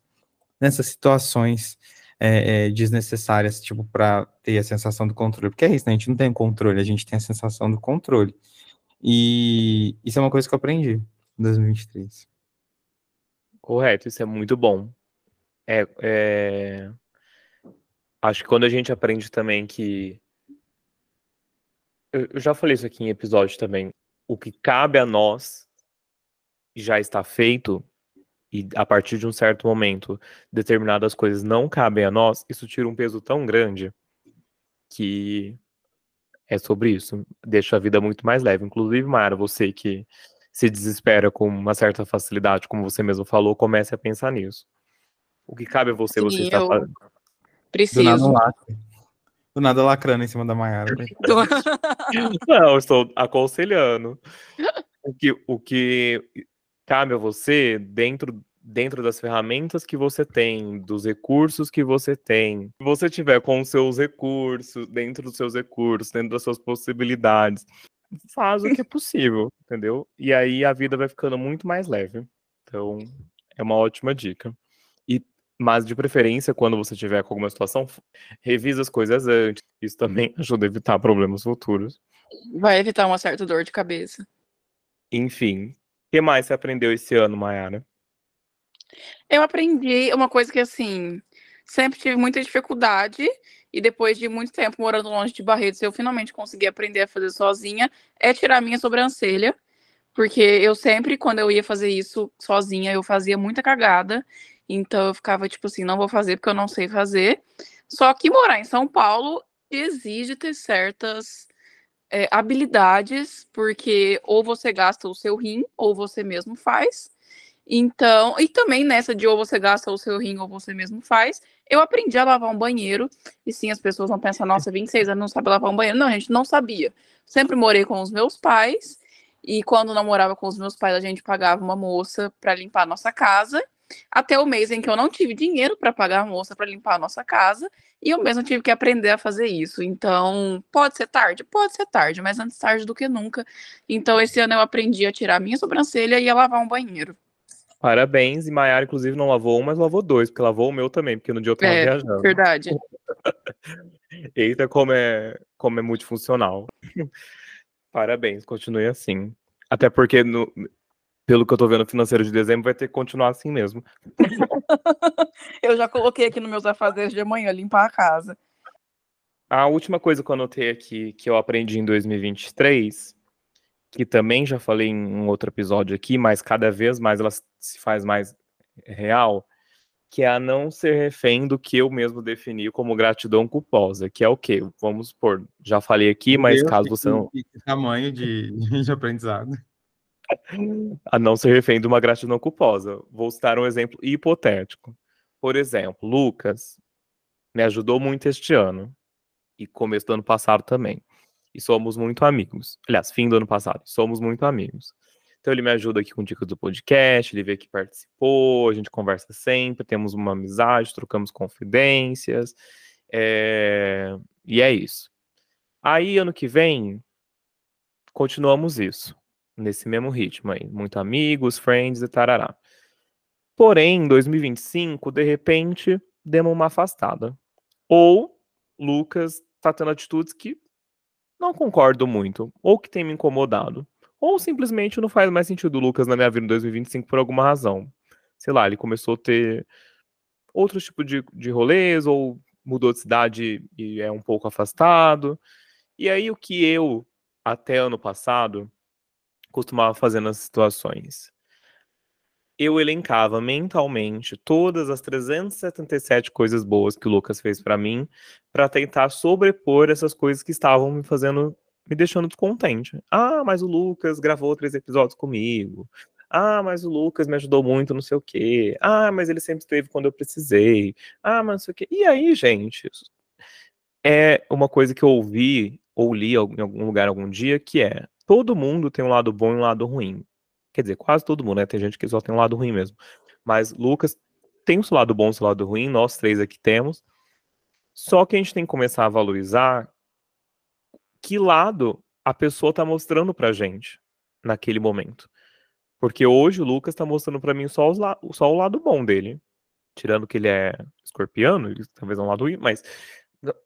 nessas situações é, é, desnecessárias, tipo, para ter a sensação do controle. Porque é isso, né? A gente não tem controle, a gente tem a sensação do controle. E isso é uma coisa que eu aprendi em 2023. Correto, isso é muito bom. É, é, Acho que quando a gente aprende também que. Eu eu já falei isso aqui em episódio também. O que cabe a nós já está feito, e a partir de um certo momento, determinadas coisas não cabem a nós, isso tira um peso tão grande que é sobre isso. Deixa a vida muito mais leve. Inclusive, Mara, você que se desespera com uma certa facilidade, como você mesmo falou, comece a pensar nisso. O que cabe a você, você Sim, está eu- fazendo. Do nada, Preciso. lacra. Do nada lacrando em cima da Maiara. Não, eu estou aconselhando. O que, o que cabe a você dentro, dentro das ferramentas que você tem, dos recursos que você tem. Se você tiver com os seus recursos, dentro dos seus recursos, dentro das suas possibilidades, faz o que é possível, entendeu? E aí a vida vai ficando muito mais leve. Então, é uma ótima dica. E, mas de preferência, quando você tiver com alguma situação, revisa as coisas antes. Isso também ajuda a evitar problemas futuros. Vai evitar uma certa dor de cabeça. Enfim, que mais você aprendeu esse ano, Mayara? Eu aprendi uma coisa que, assim, sempre tive muita dificuldade, e depois de muito tempo morando longe de Barretos, eu finalmente consegui aprender a fazer sozinha, é tirar minha sobrancelha, porque eu sempre, quando eu ia fazer isso sozinha, eu fazia muita cagada, então eu ficava tipo assim, não vou fazer porque eu não sei fazer. Só que morar em São Paulo exige ter certas é, habilidades, porque ou você gasta o seu rim, ou você mesmo faz. Então, e também nessa de ou você gasta o seu rim ou você mesmo faz, eu aprendi a lavar um banheiro. E sim, as pessoas vão pensar, nossa, 26 anos não sabe lavar um banheiro. Não, gente, não sabia. Sempre morei com os meus pais. E quando não morava com os meus pais, a gente pagava uma moça para limpar a nossa casa. Até o mês em que eu não tive dinheiro para pagar a moça para limpar a nossa casa. E eu mesmo tive que aprender a fazer isso. Então, pode ser tarde? Pode ser tarde, mas antes tarde do que nunca. Então, esse ano eu aprendi a tirar minha sobrancelha e a lavar um banheiro. Parabéns, e Mayara, inclusive, não lavou um, mas lavou dois, porque lavou o meu também, porque no dia eu tava É, viajando. Verdade. Eita, como é, como é multifuncional. Parabéns, continue assim. Até porque, no- pelo que eu tô vendo, financeiro de dezembro vai ter que continuar assim mesmo. Eu já coloquei aqui nos meus afazeres de amanhã, limpar a casa. A última coisa que eu anotei aqui, que eu aprendi em 2023, que também já falei em um outro episódio aqui, mas cada vez mais ela se faz mais real, que é a não ser refém do que eu mesmo defini como gratidão culposa, que é o quê? Vamos supor, já falei aqui, mas caso você não... tamanho de, de aprendizado. A não ser refém de uma gratidão culposa. Vou citar um exemplo hipotético. Por exemplo, Lucas, me ajudou muito este ano e começo do ano passado também. E somos muito amigos. Aliás, fim do ano passado, somos muito amigos. Então ele me ajuda aqui com dicas do podcast, ele vê que participou, a gente conversa sempre, temos uma amizade, trocamos confidências. É... E é isso. Aí, ano que vem, continuamos isso, nesse mesmo ritmo aí. Muito amigos, friends e tarará. Porém, em 2025, de repente, demos uma afastada. Ou Lucas tá tendo atitudes que não concordo muito, ou que tem me incomodado. Ou simplesmente não faz mais sentido o Lucas na minha vida em 2025 por alguma razão. Sei lá, ele começou a ter outro tipo de, de rolês, ou mudou de cidade e é um pouco afastado. E aí, o que eu, até ano passado, costumava fazer nas situações? Eu elencava mentalmente todas as 377 coisas boas que o Lucas fez para mim, para tentar sobrepor essas coisas que estavam me fazendo me deixando descontente. Ah, mas o Lucas gravou três episódios comigo. Ah, mas o Lucas me ajudou muito, não sei o quê. Ah, mas ele sempre esteve quando eu precisei. Ah, mas não sei o quê. E aí, gente, é uma coisa que eu ouvi ou li em algum lugar algum dia, que é todo mundo tem um lado bom e um lado ruim. Quer dizer, quase todo mundo, né? Tem gente que só tem um lado ruim mesmo. Mas Lucas tem o seu lado bom e o seu lado ruim, nós três aqui temos. Só que a gente tem que começar a valorizar que lado a pessoa tá mostrando pra gente naquele momento. Porque hoje o Lucas tá mostrando para mim só, os só o lado bom dele. Tirando que ele é escorpiano, talvez é um lado ruim, mas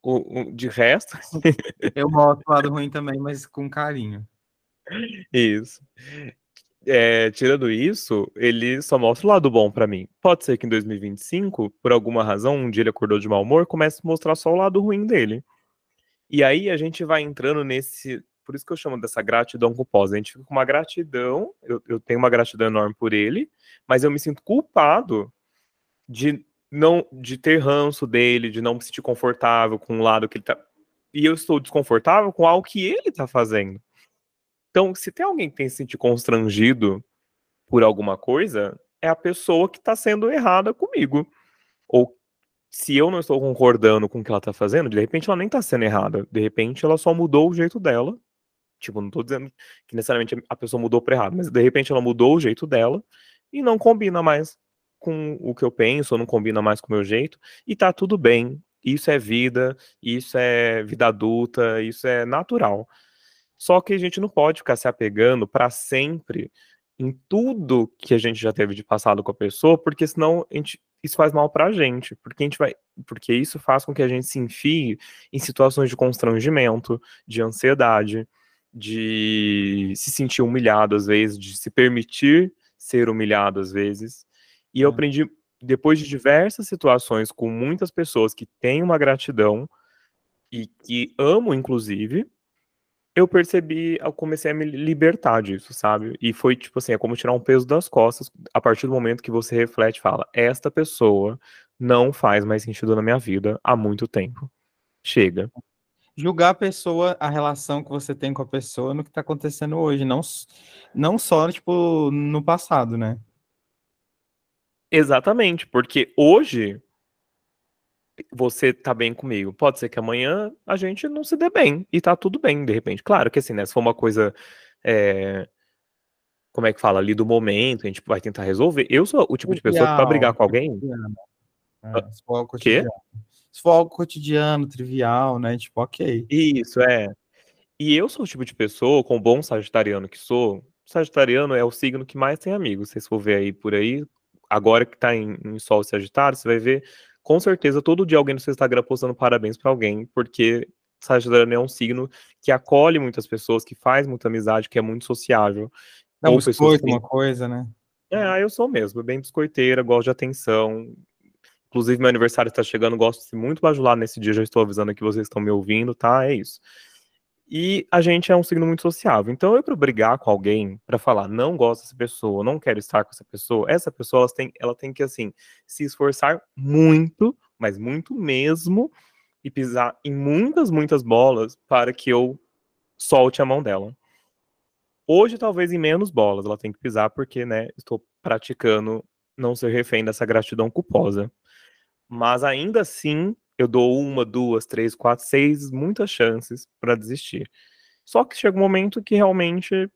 o, o, de resto. Eu mostro o lado ruim também, mas com carinho. Isso. É, tirando isso, ele só mostra o lado bom para mim. Pode ser que em 2025, por alguma razão, um dia ele acordou de mau humor, comece a mostrar só o lado ruim dele. E aí a gente vai entrando nesse. Por isso que eu chamo dessa gratidão culposa. A gente fica com uma gratidão, eu, eu tenho uma gratidão enorme por ele, mas eu me sinto culpado de não de ter ranço dele, de não me sentir confortável com o lado que ele tá. E eu estou desconfortável com algo que ele tá fazendo. Então, se tem alguém que tem se sentir constrangido por alguma coisa, é a pessoa que está sendo errada comigo. Ou se eu não estou concordando com o que ela tá fazendo, de repente ela nem tá sendo errada. De repente ela só mudou o jeito dela. Tipo, não tô dizendo que necessariamente a pessoa mudou para errado, mas de repente ela mudou o jeito dela e não combina mais com o que eu penso, ou não combina mais com o meu jeito, e tá tudo bem. Isso é vida, isso é vida adulta, isso é natural. Só que a gente não pode ficar se apegando para sempre em tudo que a gente já teve de passado com a pessoa, porque senão a gente isso faz mal pra gente, porque a gente vai, porque isso faz com que a gente se enfie em situações de constrangimento, de ansiedade, de se sentir humilhado às vezes, de se permitir ser humilhado às vezes. E eu aprendi depois de diversas situações com muitas pessoas que têm uma gratidão e que amo inclusive, eu percebi, eu comecei a me libertar disso, sabe? E foi tipo assim, é como tirar um peso das costas a partir do momento que você reflete e fala: esta pessoa não faz mais sentido na minha vida há muito tempo. Chega. Julgar a pessoa, a relação que você tem com a pessoa no que tá acontecendo hoje, não, não só, tipo, no passado, né? Exatamente, porque hoje você tá bem comigo. Pode ser que amanhã a gente não se dê bem e tá tudo bem, de repente. Claro que assim, né? Se for uma coisa. É... Como é que fala? Ali do momento, a gente vai tentar resolver. Eu sou o tipo de pessoa que pra brigar com alguém. É, se for algo cotidiano. Se for algo cotidiano, trivial, né? Tipo, ok. Isso, é. E eu sou o tipo de pessoa, com bom sagitariano que sou, sagitariano é o signo que mais tem amigos. Se vocês for ver aí por aí, agora que tá em, em Sol Sagitário, você vai ver com certeza todo dia alguém no seu Instagram postando parabéns para alguém, porque Sagitariano é um signo que acolhe muitas pessoas, que faz muita amizade, que é muito sociável. Dá um biscoito, uma coisa, né? É, eu sou mesmo, bem biscoiteira, gosto de atenção. Inclusive, meu aniversário está chegando, gosto de ser muito bajulado nesse dia, já estou avisando que vocês estão me ouvindo, tá? É isso. E a gente é um signo muito sociável. Então, eu para brigar com alguém, para falar, não gosto dessa pessoa, não quero estar com essa pessoa, essa pessoa ela tem, ela tem que, assim, se esforçar muito, mas muito mesmo, e pisar em muitas, muitas bolas para que eu solte a mão dela. Hoje, talvez em menos bolas ela tem que pisar, porque, né, estou praticando não ser refém dessa gratidão culposa. Mas ainda assim, eu dou uma, duas, três, quatro, seis, muitas chances para desistir. Só que chega um momento que realmente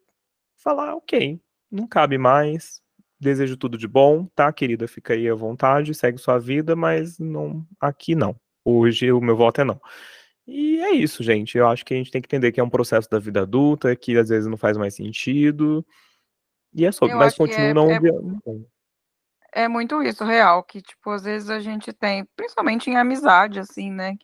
falar, ok, não cabe mais, desejo tudo de bom, tá, querida? Fica aí à vontade, segue sua vida, mas não aqui não. Hoje o meu voto é não. E é isso, gente. Eu acho que a gente tem que entender que é um processo da vida adulta, que às vezes não faz mais sentido. E é sobre, Eu mas continua é- não. é- É muito isso, real, que, tipo, às vezes a gente tem, principalmente em amizade, assim, né?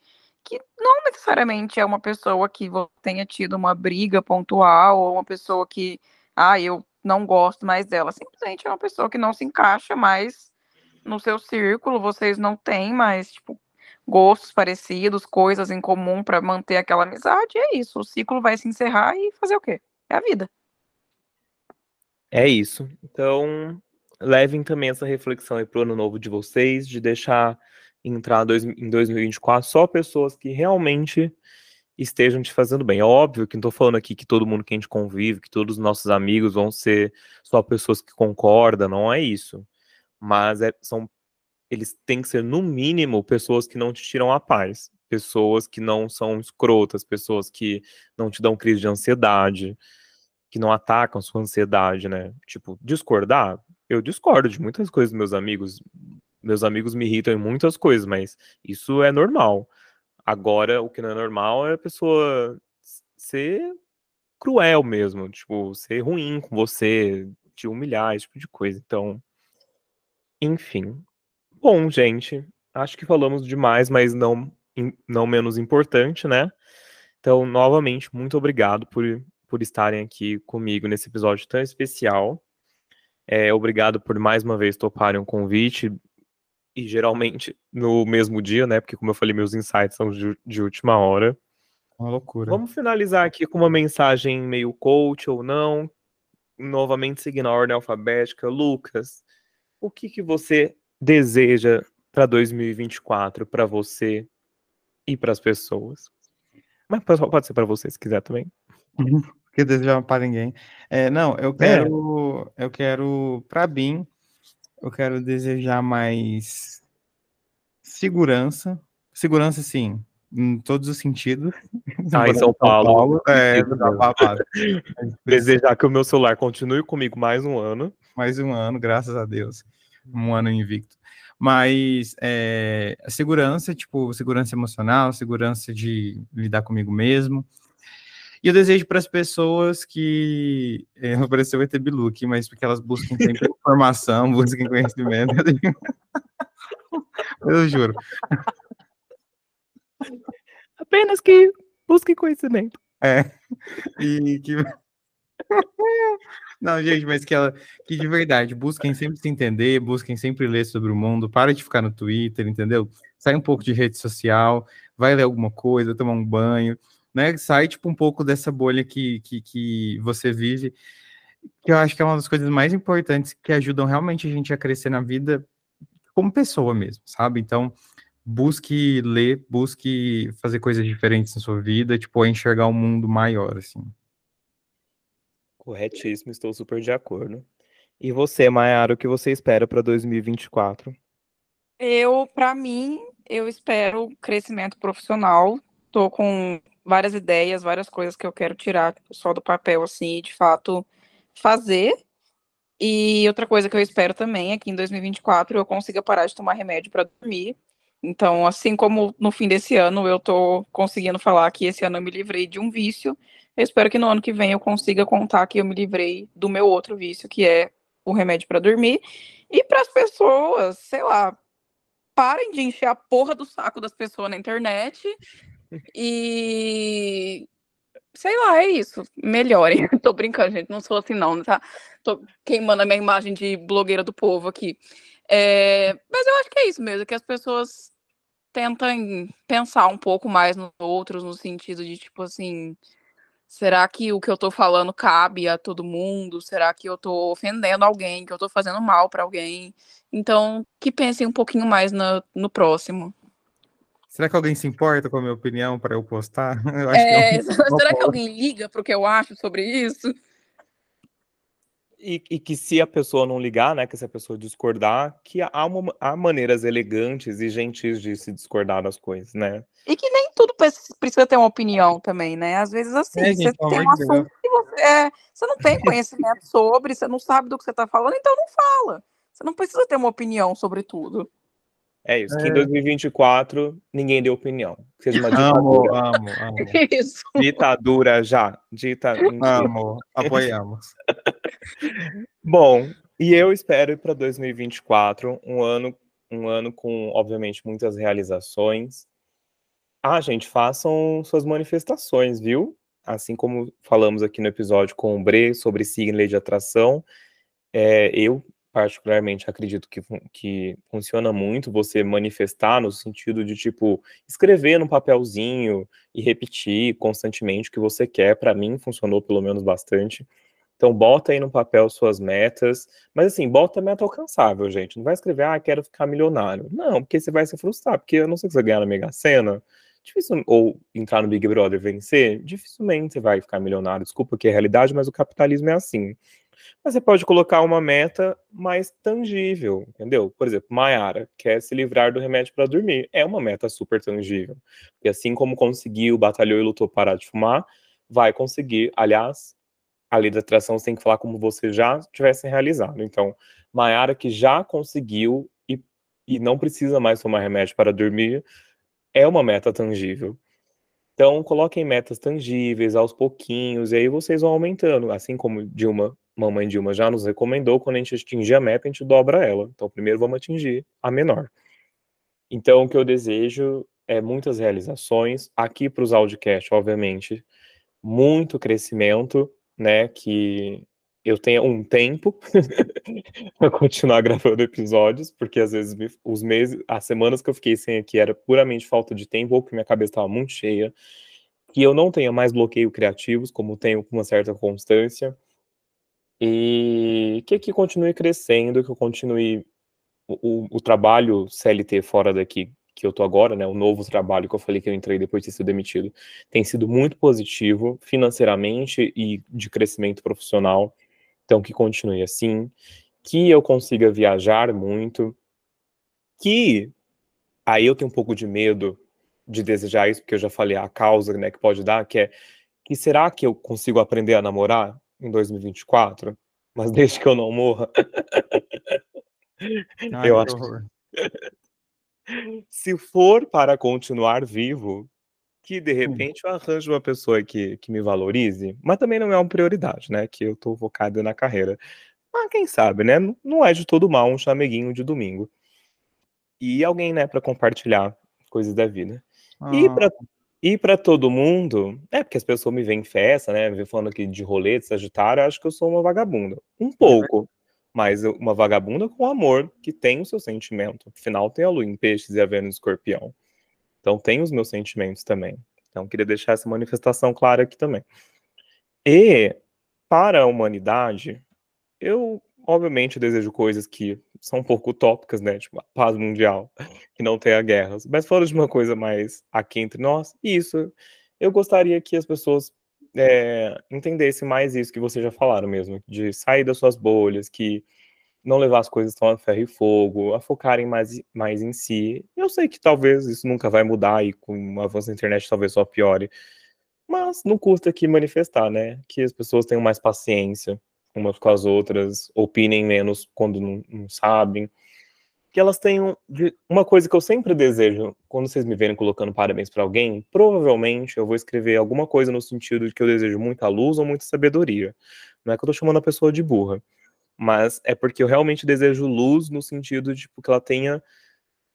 Que não necessariamente é uma pessoa que tenha tido uma briga pontual, ou uma pessoa que, ah, eu não gosto mais dela. Simplesmente é uma pessoa que não se encaixa mais no seu círculo, vocês não têm mais, tipo, gostos parecidos, coisas em comum para manter aquela amizade, é isso. O ciclo vai se encerrar e fazer o quê? É a vida. É isso. Então, levem também essa reflexão aí pro ano novo de vocês, de deixar entrar dois- em 2024 só pessoas que realmente estejam te fazendo bem. É óbvio que não tô falando aqui que todo mundo que a gente convive, que todos os nossos amigos vão ser só pessoas que concordam, não é isso. Mas é- são, eles têm que ser, no mínimo, pessoas que não te tiram a paz, pessoas que não são escrotas, pessoas que não te dão crise de ansiedade, que não atacam sua ansiedade, né? Tipo, discordar, eu discordo de muitas coisas dos meus amigos. Meus amigos me irritam em muitas coisas, mas isso é normal. Agora, o que não é normal é a pessoa ser cruel mesmo, tipo, ser ruim com você, te humilhar, esse tipo de coisa. Então, enfim. Bom, gente, acho que falamos demais, mas não, não menos importante, né? Então, novamente, muito obrigado por, por estarem aqui comigo nesse episódio tão especial. É, obrigado por mais uma vez toparem o convite, e geralmente no mesmo dia, né? Porque, como eu falei, meus insights são de, de última hora. Uma loucura. Vamos finalizar aqui com uma mensagem meio coach ou não. Novamente seguindo a ordem alfabética. Lucas, o que, que você deseja para 2024 para você e para as pessoas? Mas pode ser para você se quiser também. Porque desejar para ninguém. É, não, eu quero, eu quero, para mim, eu quero desejar mais segurança. Segurança, sim, em todos os sentidos. Ah, em São Paulo, é, sentido tá mesmo. babado. Desejar que o meu celular continue comigo mais um ano. mais um ano, graças a Deus. Um ano invicto. Mas é, segurança, tipo, segurança emocional, segurança de lidar comigo mesmo. E eu desejo para as pessoas que. É, não pareceu o ET Bilu aqui, mas porque elas busquem sempre informação, busquem conhecimento. Eu juro. Apenas que busque conhecimento. É. E que. Não, gente, mas que ela. Que de verdade, busquem sempre se entender, busquem sempre ler sobre o mundo, para de ficar no Twitter, entendeu? Sai um pouco de rede social, vai ler alguma coisa, tomar um banho, né? Sai, tipo, um pouco dessa bolha que, que, que você vive, que eu acho que é uma das coisas mais importantes que ajudam realmente a gente a crescer na vida como pessoa mesmo, sabe? Então, busque ler, busque fazer coisas diferentes na sua vida, tipo, enxergar um mundo maior, assim. Corretíssimo, estou super de acordo. E você, Mayara, o que você espera para 2024? Eu, para mim, eu espero crescimento profissional. Tô com várias ideias, várias coisas que eu quero tirar só do papel, assim, e de fato fazer. E outra coisa que eu espero também é que em 2024 eu consiga parar de tomar remédio para dormir. Então, assim como no fim desse ano eu tô conseguindo falar que esse ano eu me livrei de um vício, eu espero que no ano que vem eu consiga contar que eu me livrei do meu outro vício, que é o remédio para dormir. E para as pessoas, sei lá, parem de encher a porra do saco das pessoas na internet e sei lá, é isso. Melhorem. Tô brincando, gente. Não sou assim, não, tá? Tô queimando a minha imagem de blogueira do povo aqui. É, Mas eu acho que é isso mesmo, que as pessoas tentem pensar um pouco mais nos outros, no sentido de, tipo assim, será que o que eu tô falando cabe a todo mundo? Será que eu tô ofendendo alguém, que eu tô fazendo mal para alguém? Então, que pensem um pouquinho mais no, no próximo. Será que alguém se importa com a minha opinião para eu postar? Eu acho que É, um- será que alguém liga pro que eu acho sobre isso? E, e, que se a pessoa não ligar, né, que se a pessoa discordar, que há, uma, há maneiras elegantes e gentis de se discordar das coisas, né? E que nem tudo precisa ter uma opinião também, né? Às vezes, assim, é, você tem um assunto que você, é, você não tem conhecimento sobre, você não sabe do que você está falando, então não fala. Você não precisa ter uma opinião sobre tudo. É isso, que em 2024 é. ninguém deu opinião. seja uma ditadura. Amo, amo, amo. Isso. Ditadura já. Dita... Amo, apoiamos. Bom, e eu espero para 2024 um ano, um ano com, obviamente, muitas realizações. Ah, gente, façam suas manifestações, viu? Assim como falamos aqui no episódio com o Bre sobre signo e lei de atração, é, eu particularmente acredito que, que funciona muito você manifestar no sentido de tipo escrever num papelzinho e repetir constantemente o que você quer. Para mim funcionou pelo menos bastante. Então bota aí no papel suas metas, mas assim, bota meta alcançável, gente. Não vai escrever, ah, quero ficar milionário. Não, porque você vai se frustrar, porque eu não sei se você ganhar na Mega Sena, difícil, ou entrar no Big Brother vencer, dificilmente você vai ficar milionário. Desculpa que é a realidade, mas o capitalismo é assim. Mas você pode colocar uma meta mais tangível, entendeu? Por exemplo, Mayara quer se livrar do remédio para dormir. É uma meta super tangível. E assim como conseguiu, batalhou e lutou parar de fumar, vai conseguir. Aliás, a lei da atração você tem que falar como você já tivesse realizado. Então, Mayara que já conseguiu e, e não precisa mais tomar remédio para dormir, é uma meta tangível. Então, coloquem metas tangíveis aos pouquinhos, e aí vocês vão aumentando. Assim como Dilma mamãe Dilma já nos recomendou, quando a gente atingir a meta, a gente dobra ela. Então, primeiro vamos atingir a menor. Então, o que eu desejo é muitas realizações. Aqui para os audiocast, obviamente, muito crescimento, né? Que eu tenha um tempo para continuar gravando episódios, porque às vezes os meses, as semanas que eu fiquei sem aqui era puramente falta de tempo, ou que minha cabeça estava muito cheia, que eu não tenha mais bloqueio criativos, como tenho com uma certa constância, e que aqui continue crescendo, que eu continue o, o, o, trabalho CLT fora daqui, que eu tô agora, né, o novo trabalho que eu falei que eu entrei depois de sido demitido, tem sido muito positivo financeiramente e de crescimento profissional. Então, que continue assim, que eu consiga viajar muito, que aí eu tenho um pouco de medo de desejar isso, porque eu já falei a causa, né, que pode dar, que é que será que eu consigo aprender a namorar? Em 2024, mas desde que eu não morra. Ai, eu acho. Se for para continuar vivo, que de hum. repente eu arranjo uma pessoa que, que me valorize, mas também não é uma prioridade, né? Que eu tô focado na carreira. Mas quem sabe, né? Não é de todo mal um chameguinho de domingo. E alguém, né, para compartilhar coisas da vida. Ah. E para e para todo mundo, é porque as pessoas me veem em festa, né? Me falando aqui de rolê, de Sagitário, acho que eu sou uma vagabunda. Um pouco, mas uma vagabunda com amor, que tem o seu sentimento. Afinal, tem a lua em peixes e a Vênus em escorpião. Então, tem os meus sentimentos também. Então, queria deixar essa manifestação clara aqui também. E, para a humanidade, eu, obviamente, desejo coisas que são um pouco utópicas, né? Tipo, a paz mundial, que não tenha guerras. Mas falando de uma coisa mais aqui entre nós, isso. Eu gostaria que as pessoas é, entendessem mais isso que vocês já falaram mesmo, de sair das suas bolhas, que não levar as coisas tão a ferro e fogo, a focarem mais, mais em si. Eu sei que talvez isso nunca vai mudar e com o avanço da internet talvez só piore. Mas não custa aqui manifestar, né? Que as pessoas tenham mais paciência umas com as outras, opinem menos quando não, não sabem. Que elas tenham. Uma coisa que eu sempre desejo, quando vocês me verem colocando parabéns para alguém, provavelmente eu vou escrever alguma coisa no sentido de que eu desejo muita luz ou muita sabedoria. Não é que eu tô chamando a pessoa de burra, mas é porque eu realmente desejo luz no sentido de tipo, que ela tenha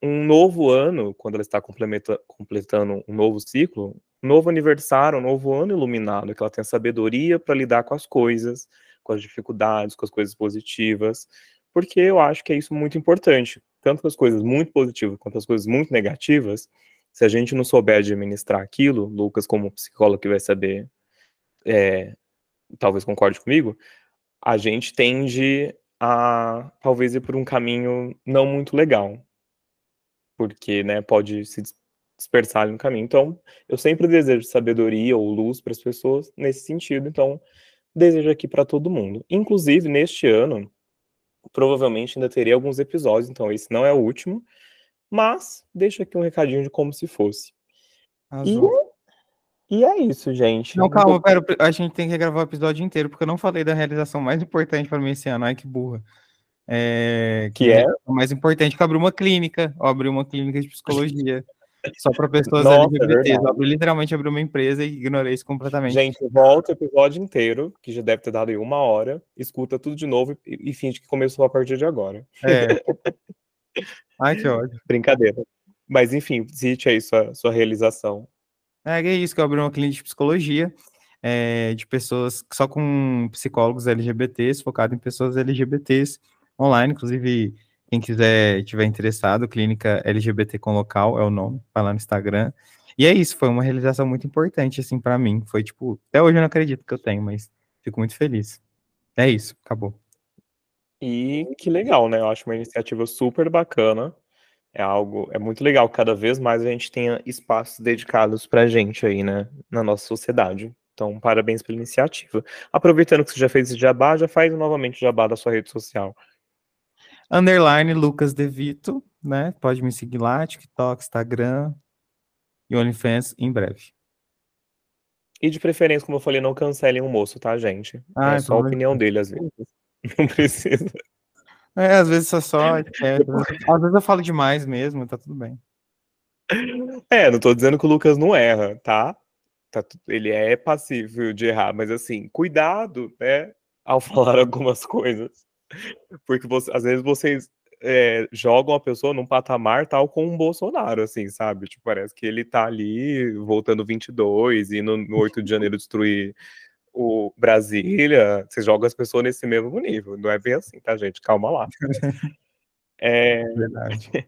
um novo ano, quando ela está completando um novo ciclo, um novo aniversário, um novo ano iluminado, que ela tenha sabedoria para lidar com as coisas, com as dificuldades, com as coisas positivas, porque eu acho que é isso muito importante. Tanto as coisas muito positivas quanto as coisas muito negativas, se a gente não souber administrar aquilo, Lucas, como psicólogo que vai saber, é, talvez concorde comigo, a gente tende a talvez ir por um caminho não muito legal, porque né, pode se dispersar no caminho. Então, eu sempre desejo sabedoria ou luz para as pessoas nesse sentido. Então, desejo aqui para todo mundo. Inclusive, neste ano, provavelmente ainda terei alguns episódios, então esse não é o último, mas deixo aqui um recadinho de como se fosse. E, e, é isso, gente. Não, calma, pera, a gente tem que gravar o episódio inteiro, porque eu não falei da realização mais importante para mim esse ano. Ai, que burra. É, que, que é? o mais importante que abriu uma clínica, abriu uma clínica de psicologia. Só para pessoas Nossa, LGBTs. É eu literalmente abri uma empresa e ignorei isso completamente. Gente, volta o episódio inteiro, que já deve ter dado aí uma hora, escuta tudo de novo e, e finge que começou a partir de agora. É. Ai, que ódio. Brincadeira. Mas enfim, cite aí sua, sua realização. É, é isso, que eu abri uma clínica de psicologia é, de pessoas só com psicólogos LGBTs, focado em pessoas LGBTs online, inclusive quem quiser, tiver interessado, Clínica LGBT com Local é o nome, vai lá no Instagram. E é isso, foi uma realização muito importante, assim, para mim. Foi tipo, até hoje eu não acredito que eu tenho, mas fico muito feliz. É isso, acabou. E que legal, né? Eu acho uma iniciativa super bacana. É algo, é muito legal cada vez mais a gente tenha espaços dedicados pra gente aí, né, na nossa sociedade. Então, parabéns pela iniciativa. Aproveitando que você já fez esse jabá, já faz novamente o jabá da sua rede social underline Lucas Devito, né? Pode me seguir lá, TikTok, Instagram e OnlyFans em breve. E de preferência, como eu falei, não cancelem o moço, tá, gente? Ah, é só a opinião dele, às vezes. Não precisa. É, às vezes é só. É, às vezes eu falo demais mesmo, tá tudo bem. É, não tô dizendo que o Lucas não erra, tá? tá ele é passível de errar, mas assim, cuidado, né? Ao falar algumas coisas. Porque você, às vezes vocês é, jogam a pessoa num patamar tal com o Bolsonaro, assim, sabe? Tipo, parece que ele tá ali voltando 22 e no, no 8 de janeiro destruir o Brasília. Você joga as pessoas nesse mesmo nível. Não é bem assim, tá, gente? Calma lá. É... Verdade.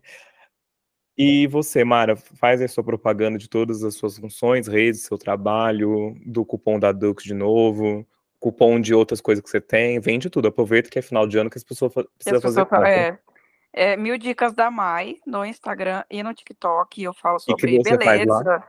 E você, Mara, faz a sua propaganda de todas as suas funções, redes, seu trabalho, do cupom da Dux de novo, cupom de outras coisas que você tem, vende tudo. Aproveita que é final de ano que as pessoas precisam fazer compra. É, é, mil dicas da Mai no Instagram e no TikTok. Eu falo sobre beleza.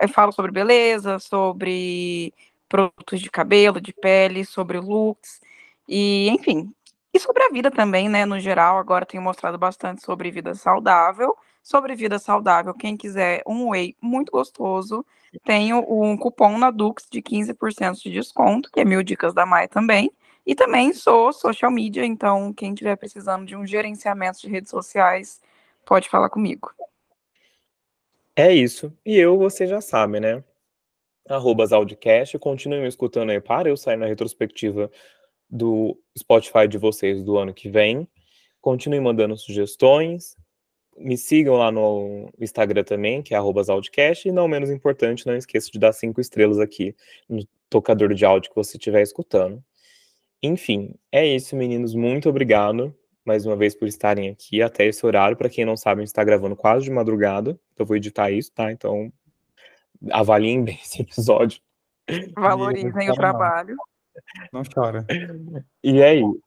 Eu falo sobre beleza, sobre produtos de cabelo, de pele, sobre looks e, enfim, e sobre a vida também, né? No geral, agora tenho mostrado bastante sobre vida saudável. Sobre vida saudável, quem quiser um whey muito gostoso, tenho um cupom na Dux de 15% de desconto, que é mil dicas da Maia também. E também sou social media, então quem estiver precisando de um gerenciamento de redes sociais, pode falar comigo. É isso. E eu, você já sabe, né? Arroba Zaldcast, continuem me escutando aí para eu sair na retrospectiva do Spotify de vocês do ano que vem. Continuem mandando sugestões, me sigam lá no Instagram também, que é @audcast, e não menos importante, não esqueça de dar cinco estrelas aqui no tocador de áudio que você estiver escutando. Enfim, é isso, meninos. Muito obrigado mais uma vez por estarem aqui até esse horário. Para quem não sabe, a gente está gravando quase de madrugada. Eu vou editar isso, tá? Então, avaliem bem esse episódio. Valorizem o trabalho. Não chora. E é isso.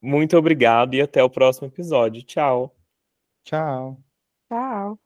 Muito obrigado e até o próximo episódio. Tchau. Tchau. Tchau.